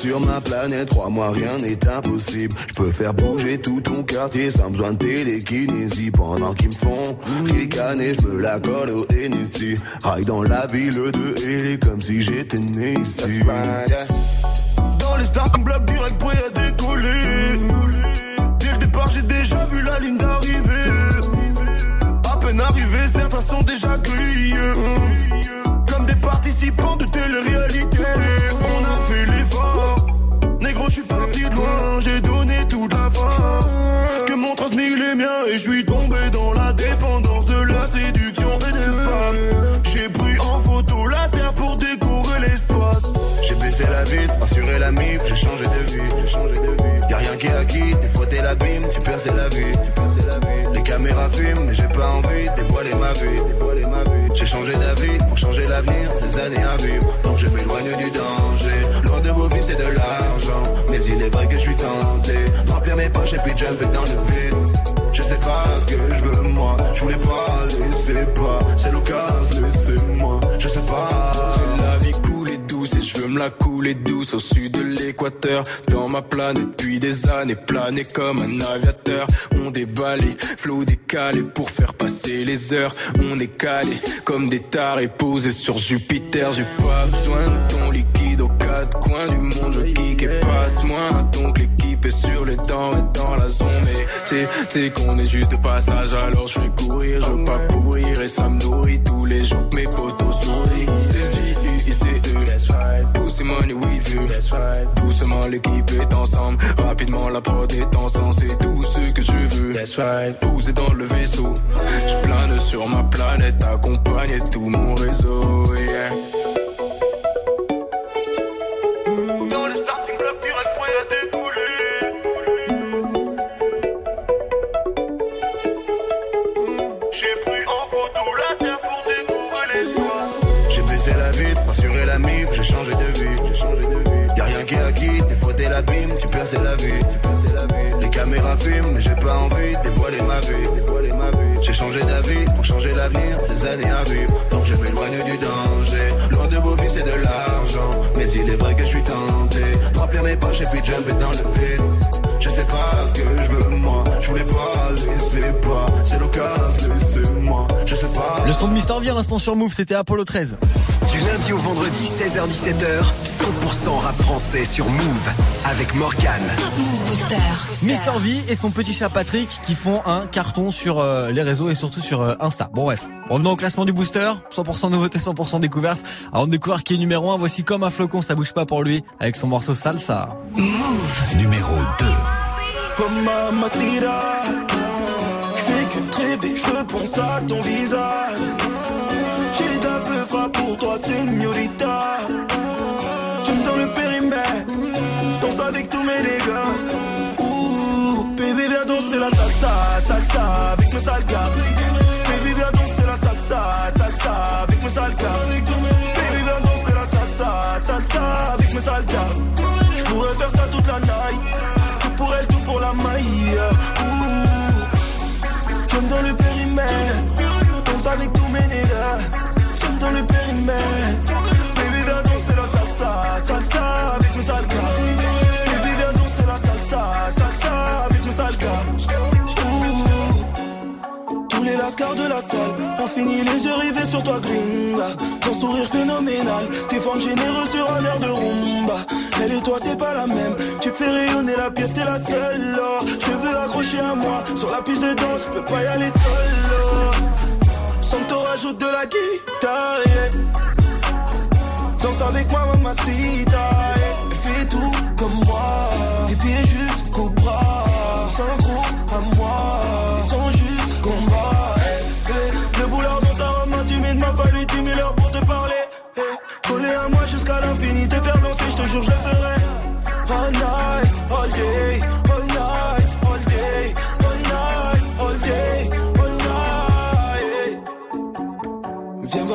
sur ma planète. Crois-moi, rien n'est impossible. Je peux faire bouger tout ton quartier sans besoin de télékinésie. Pendant qu'ils me font ricaner, je me la colle au Hennessy. Raille dans la ville de Hélé comme si j'étais né ici. Dans les starting blocks direct prêt à décoller. Dès le départ, j'ai déjà vu la ligne d'arrivée. À peine arrivé, certains sont déjà cueillis. Pas envie dévoiler ma vie. J'ai changé d'avis pour changer l'avenir, des années à vivre. Donc je m'éloigne du danger. Loin de vos vies, c'est de l'argent. Mais il est vrai que je suis tenté remplir mes poches et puis jumper dans le vide. La couler douce au sud de l'équateur. Dans ma planète depuis des années, planer comme un aviateur. On déballe, flot décalé pour faire passer les heures. On est calé comme des tarés posés sur Jupiter. J'ai pas besoin de ton liquide aux quatre coins du monde. Je kick et passe moins. Donc l'équipe est sur les dents et dans la zone. Mais c'est c'est qu'on est juste de passage. Alors je fais courir, je veux pas pourrir et ça me nourrit tous les jours. que Mes potos sourient. C'est J-U-I-C-E. Money. Doucement l'équipe est ensemble. Rapidement la prod est ensemble. C'est tout ce que je veux. Poser dans le vaisseau. Je plane sur ma planète. Accompagner tout mon réseau. Yeah. Pas envie de dévoiler ma vie. J'ai changé d'avis pour changer l'avenir, des années à vivre. Donc je m'éloigne du danger. Loin de vos vies, c'est de l'argent. Mais il est vrai que je suis tenté remplir mes poches et puis jumper dans le vide. Je sais pas ce que je veux moi. Je voulais pas, laisser pas. C'est l'occasion, laissez-moi. Je sais pas. Le son de Mister V à l'instant sur Move, c'était Apollo 13. Du lundi au vendredi, 16h-17h, 100% rap français sur Move avec Morgane. Booster. Mister V et son petit chat Patrick qui font un carton sur euh, les réseaux et surtout sur euh, Insta. Bon bref, revenons au classement du booster. 100% nouveauté, 100% découverte. Avant de découvrir qui est numéro 1, voici comme un flocon, ça bouge pas pour lui avec son morceau Salsa. Move. Numéro 2. Comme Mamacita Je fais que je pense à ton visage pour toi, señorita Tu me donnes le périmètre Danse avec tous mes dégâts. Ouh, baby viens danser la salsa, salsa avec mes sales gars Baby viens danser la salsa, salsa avec mes sales gars Baby viens danser la salsa, salsa avec mes sales gars Je pourrais faire ça toute la night Tout pour elle, tout pour la maille. Ouh, J'aime dans le périmètre Danse avec tous mes J'aime dans le périmètre Baby viens danser la salsa, salsa avec mes sales gars Baby viens danser la salsa, salsa avec mes sales gars Tous les lascars de la salle ont fini, les yeux rivés sur toi, gringa. Ton sourire phénoménal, tes formes généreuses sur un air de rumba. Elle et toi, c'est pas la même. Tu fais rayonner la pièce, t'es la seule. là. Je veux accrocher à moi. Sur la piste de danse, je peux pas y aller seul. Rajoutes de la guitare. Danse avec moi, mamacita, yeah. Fais tout comme moi. Tes pieds jusqu'au bras. Sans gros à moi. Ils sont juste combat. Le boulard dans ta main, tu mets de ma fallu 10 000 heures pour te parler. Collé à moi jusqu'à l'infini, te faire danser, je te jure, je le ferai. All night, all day,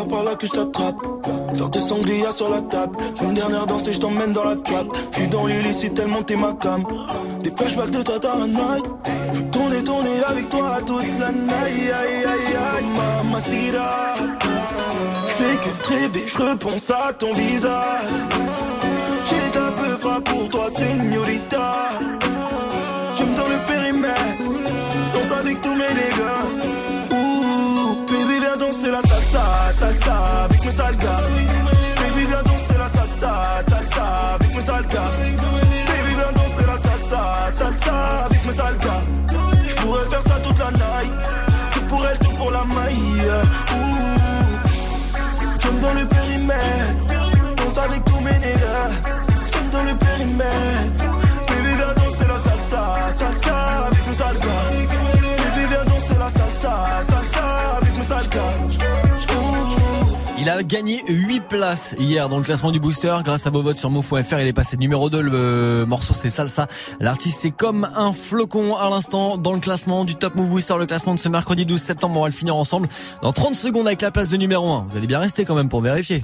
Par là que je t'attrape. Faire des sangliers sur la table. J'ai une dernière danse et je t'emmène dans la trap. Je suis dans l'illicite tellement t'es ma cam. Des flashbacks de toi dans la night. Tourner, tourner avec toi toute la night. Aïe, aïe, aïe, mamacita. Je fais que rêver, je repense à ton visage. J'ai ta peu pour toi, señorita. Avec a gagné 8 places hier dans le classement du booster grâce à vos votes sur move.fr. Il est passé numéro 2. Le morceau c'est Salsa. L'artiste c'est comme un flocon à l'instant dans le classement du Top Move Booster. Le classement de ce mercredi 12 septembre. On va le finir ensemble dans 30 secondes avec la place de numéro 1. Vous allez bien rester quand même pour vérifier.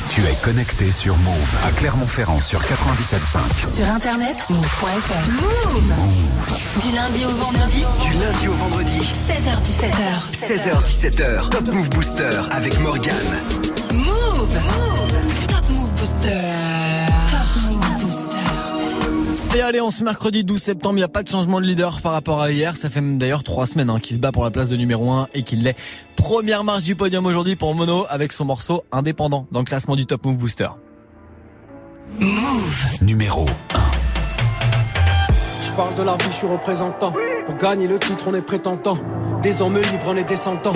Tu es connecté sur Move à Clermont-Ferrand sur 97.5. Sur internet, move.fr. Move. Du lundi au vendredi. Du lundi au vendredi. 16h17h. 16h17h. Top Move Booster avec Morgane. Move. Top Move Booster. Et allez, on se mercredi 12 septembre, il n'y a pas de changement de leader par rapport à hier. Ça fait d'ailleurs trois semaines hein, qu'il se bat pour la place de numéro 1 et qu'il l'est. Première marche du podium aujourd'hui pour Mono avec son morceau indépendant dans le classement du Top Move Booster. Move. Numéro Je parle de la vie, je suis représentant. Pour gagner le titre, on est prétentant. Des hommes libres, on est descendants.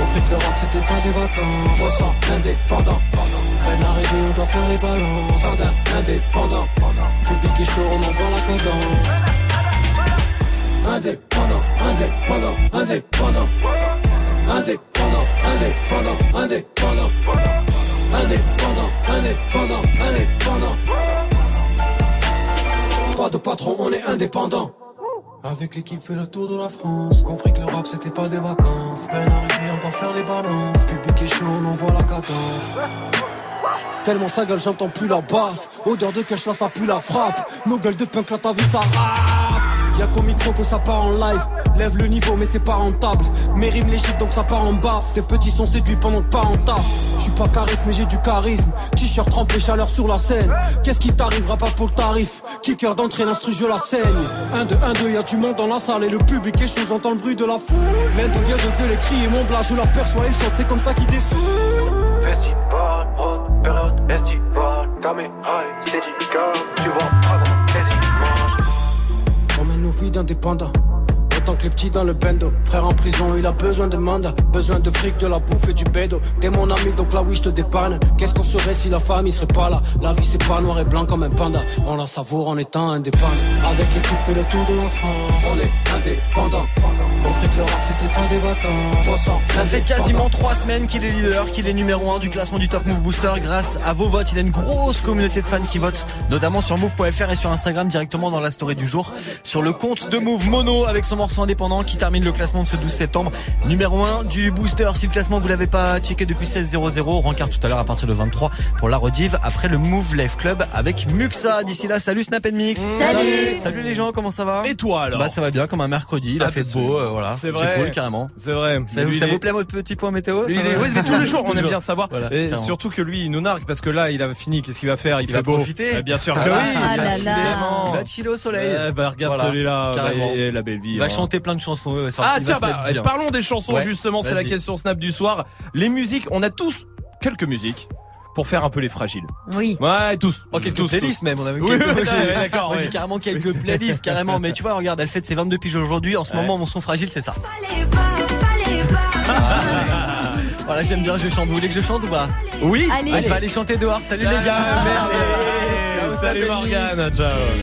Compris que le rap, c'était pas des vacances. On sent indépendant. Peine arrivée, on doit faire les balances. Jardin indépendant. Public et chaud, on envoie la cadence. Indépendant, indépendant, indépendant. Indépendant, indépendant, indépendant. Indépendant, indépendant, indépendant. Pas de patron, on est indépendant. Avec l'équipe fait le tour de la France. Compris que le rap c'était pas des vacances. Peine arrivée on doit faire les balances. Public est chaud on envoie la cadence. Tellement sa gueule j'entends plus la basse. Odeur de cash là ça pue la frappe. Nos gueules de punk là t'as vu ça rap Y'a qu'au micro que ça part en live. Lève le niveau, mais c'est pas rentable. Mes rimes les chiffres, donc ça part en bas. Tes petits sont séduits pendant que pas en taf. Je suis pas charisme, mais j'ai du charisme. T-shirt trempé, chaleur sur la scène. Qu'est-ce qui t'arrivera pas pour le tarif? Kicker d'entrée, l'instru, je la saigne. 1, 2, 1, 2, y'a du monde dans la salle et le public est j'entends le bruit de la foule. L'Inde vient de gueuler, crier mon blague, je l'aperçois, il saute, c'est comme ça qu'il descend. Festival, caméra d'indépendants. Autant que les petits dans le bendo. Frère en prison, il a besoin de mandat. Besoin de fric, de la bouffe et du bédo. T'es mon ami, donc là oui, je te dépanne. Qu'est-ce qu'on serait si la famille serait pas là? La vie, c'est pas noir et blanc comme un panda. On la savoure en étant indépendant. Avec l'équipe, fait le tour de la France. On est indépendant. Compris que le rap, c'était pas des vacances. Ça fait quasiment trois semaines qu'il est leader, qu'il est numéro 1 du classement du Top Move Booster grâce à vos votes. Il a une grosse communauté de fans qui votent, notamment sur move.fr et sur Instagram directement dans la story du jour. Sur le compte de Move Mono avec son morceau indépendant qui termine le classement de ce 12 septembre. Numéro 1 du Booster. Si le classement vous l'avez pas checké depuis 16.00, rencard tout à l'heure à partir de 23 pour la redive après le Move Life Club avec Muxa. D'ici là, salut Snap Mix. Salut. Salut les gens, comment ça va? Et toi alors? Bah ça va bien comme un mercredi, il a Ah, fait bah, beau, euh, voilà. C'est vrai. cool carrément. C'est vrai. Ça, Lui, ça il vous est- plaît votre petit point météo ça il est- oui, mais tous les jours, on aime bien savoir. Voilà, et clairement. surtout que lui, il nous nargue parce que là, il a fini. Qu'est-ce qu'il va faire Il, Il fait va beau. profiter. Eh bien sûr Ah que bah, oui. il va bien chiller. évidemment. Il va chiller au soleil. Eh bah, regarde Voilà, celui-là. carrément. Et la belle vie. Il va hein. chanter plein de chansons. euh, ça- Ah tiens, bah, parlons des chansons Ouais, justement. C'est la question Snap du soir. Les musiques, on a tous quelques musiques pour faire un peu les fragiles. Oui. Ouais, tous. Oh, quelques tous, playlists tous. même, on a vu Oui, quelques... oui, moi, j'ai- ouais, d'accord, moi, j'ai ouais. carrément quelques playlists carrément, mais tu vois, regarde, elle fête ses 22 piges aujourd'hui, en ce Ouais. moment mon son fragile c'est ça. Voilà, j'aime bien, je chante. Vous voulez que je chante ou pas? Oui. Allez. Ah, je vais aller chanter dehors. Salut les gars. Ah, Salut. Morgane. Ciao.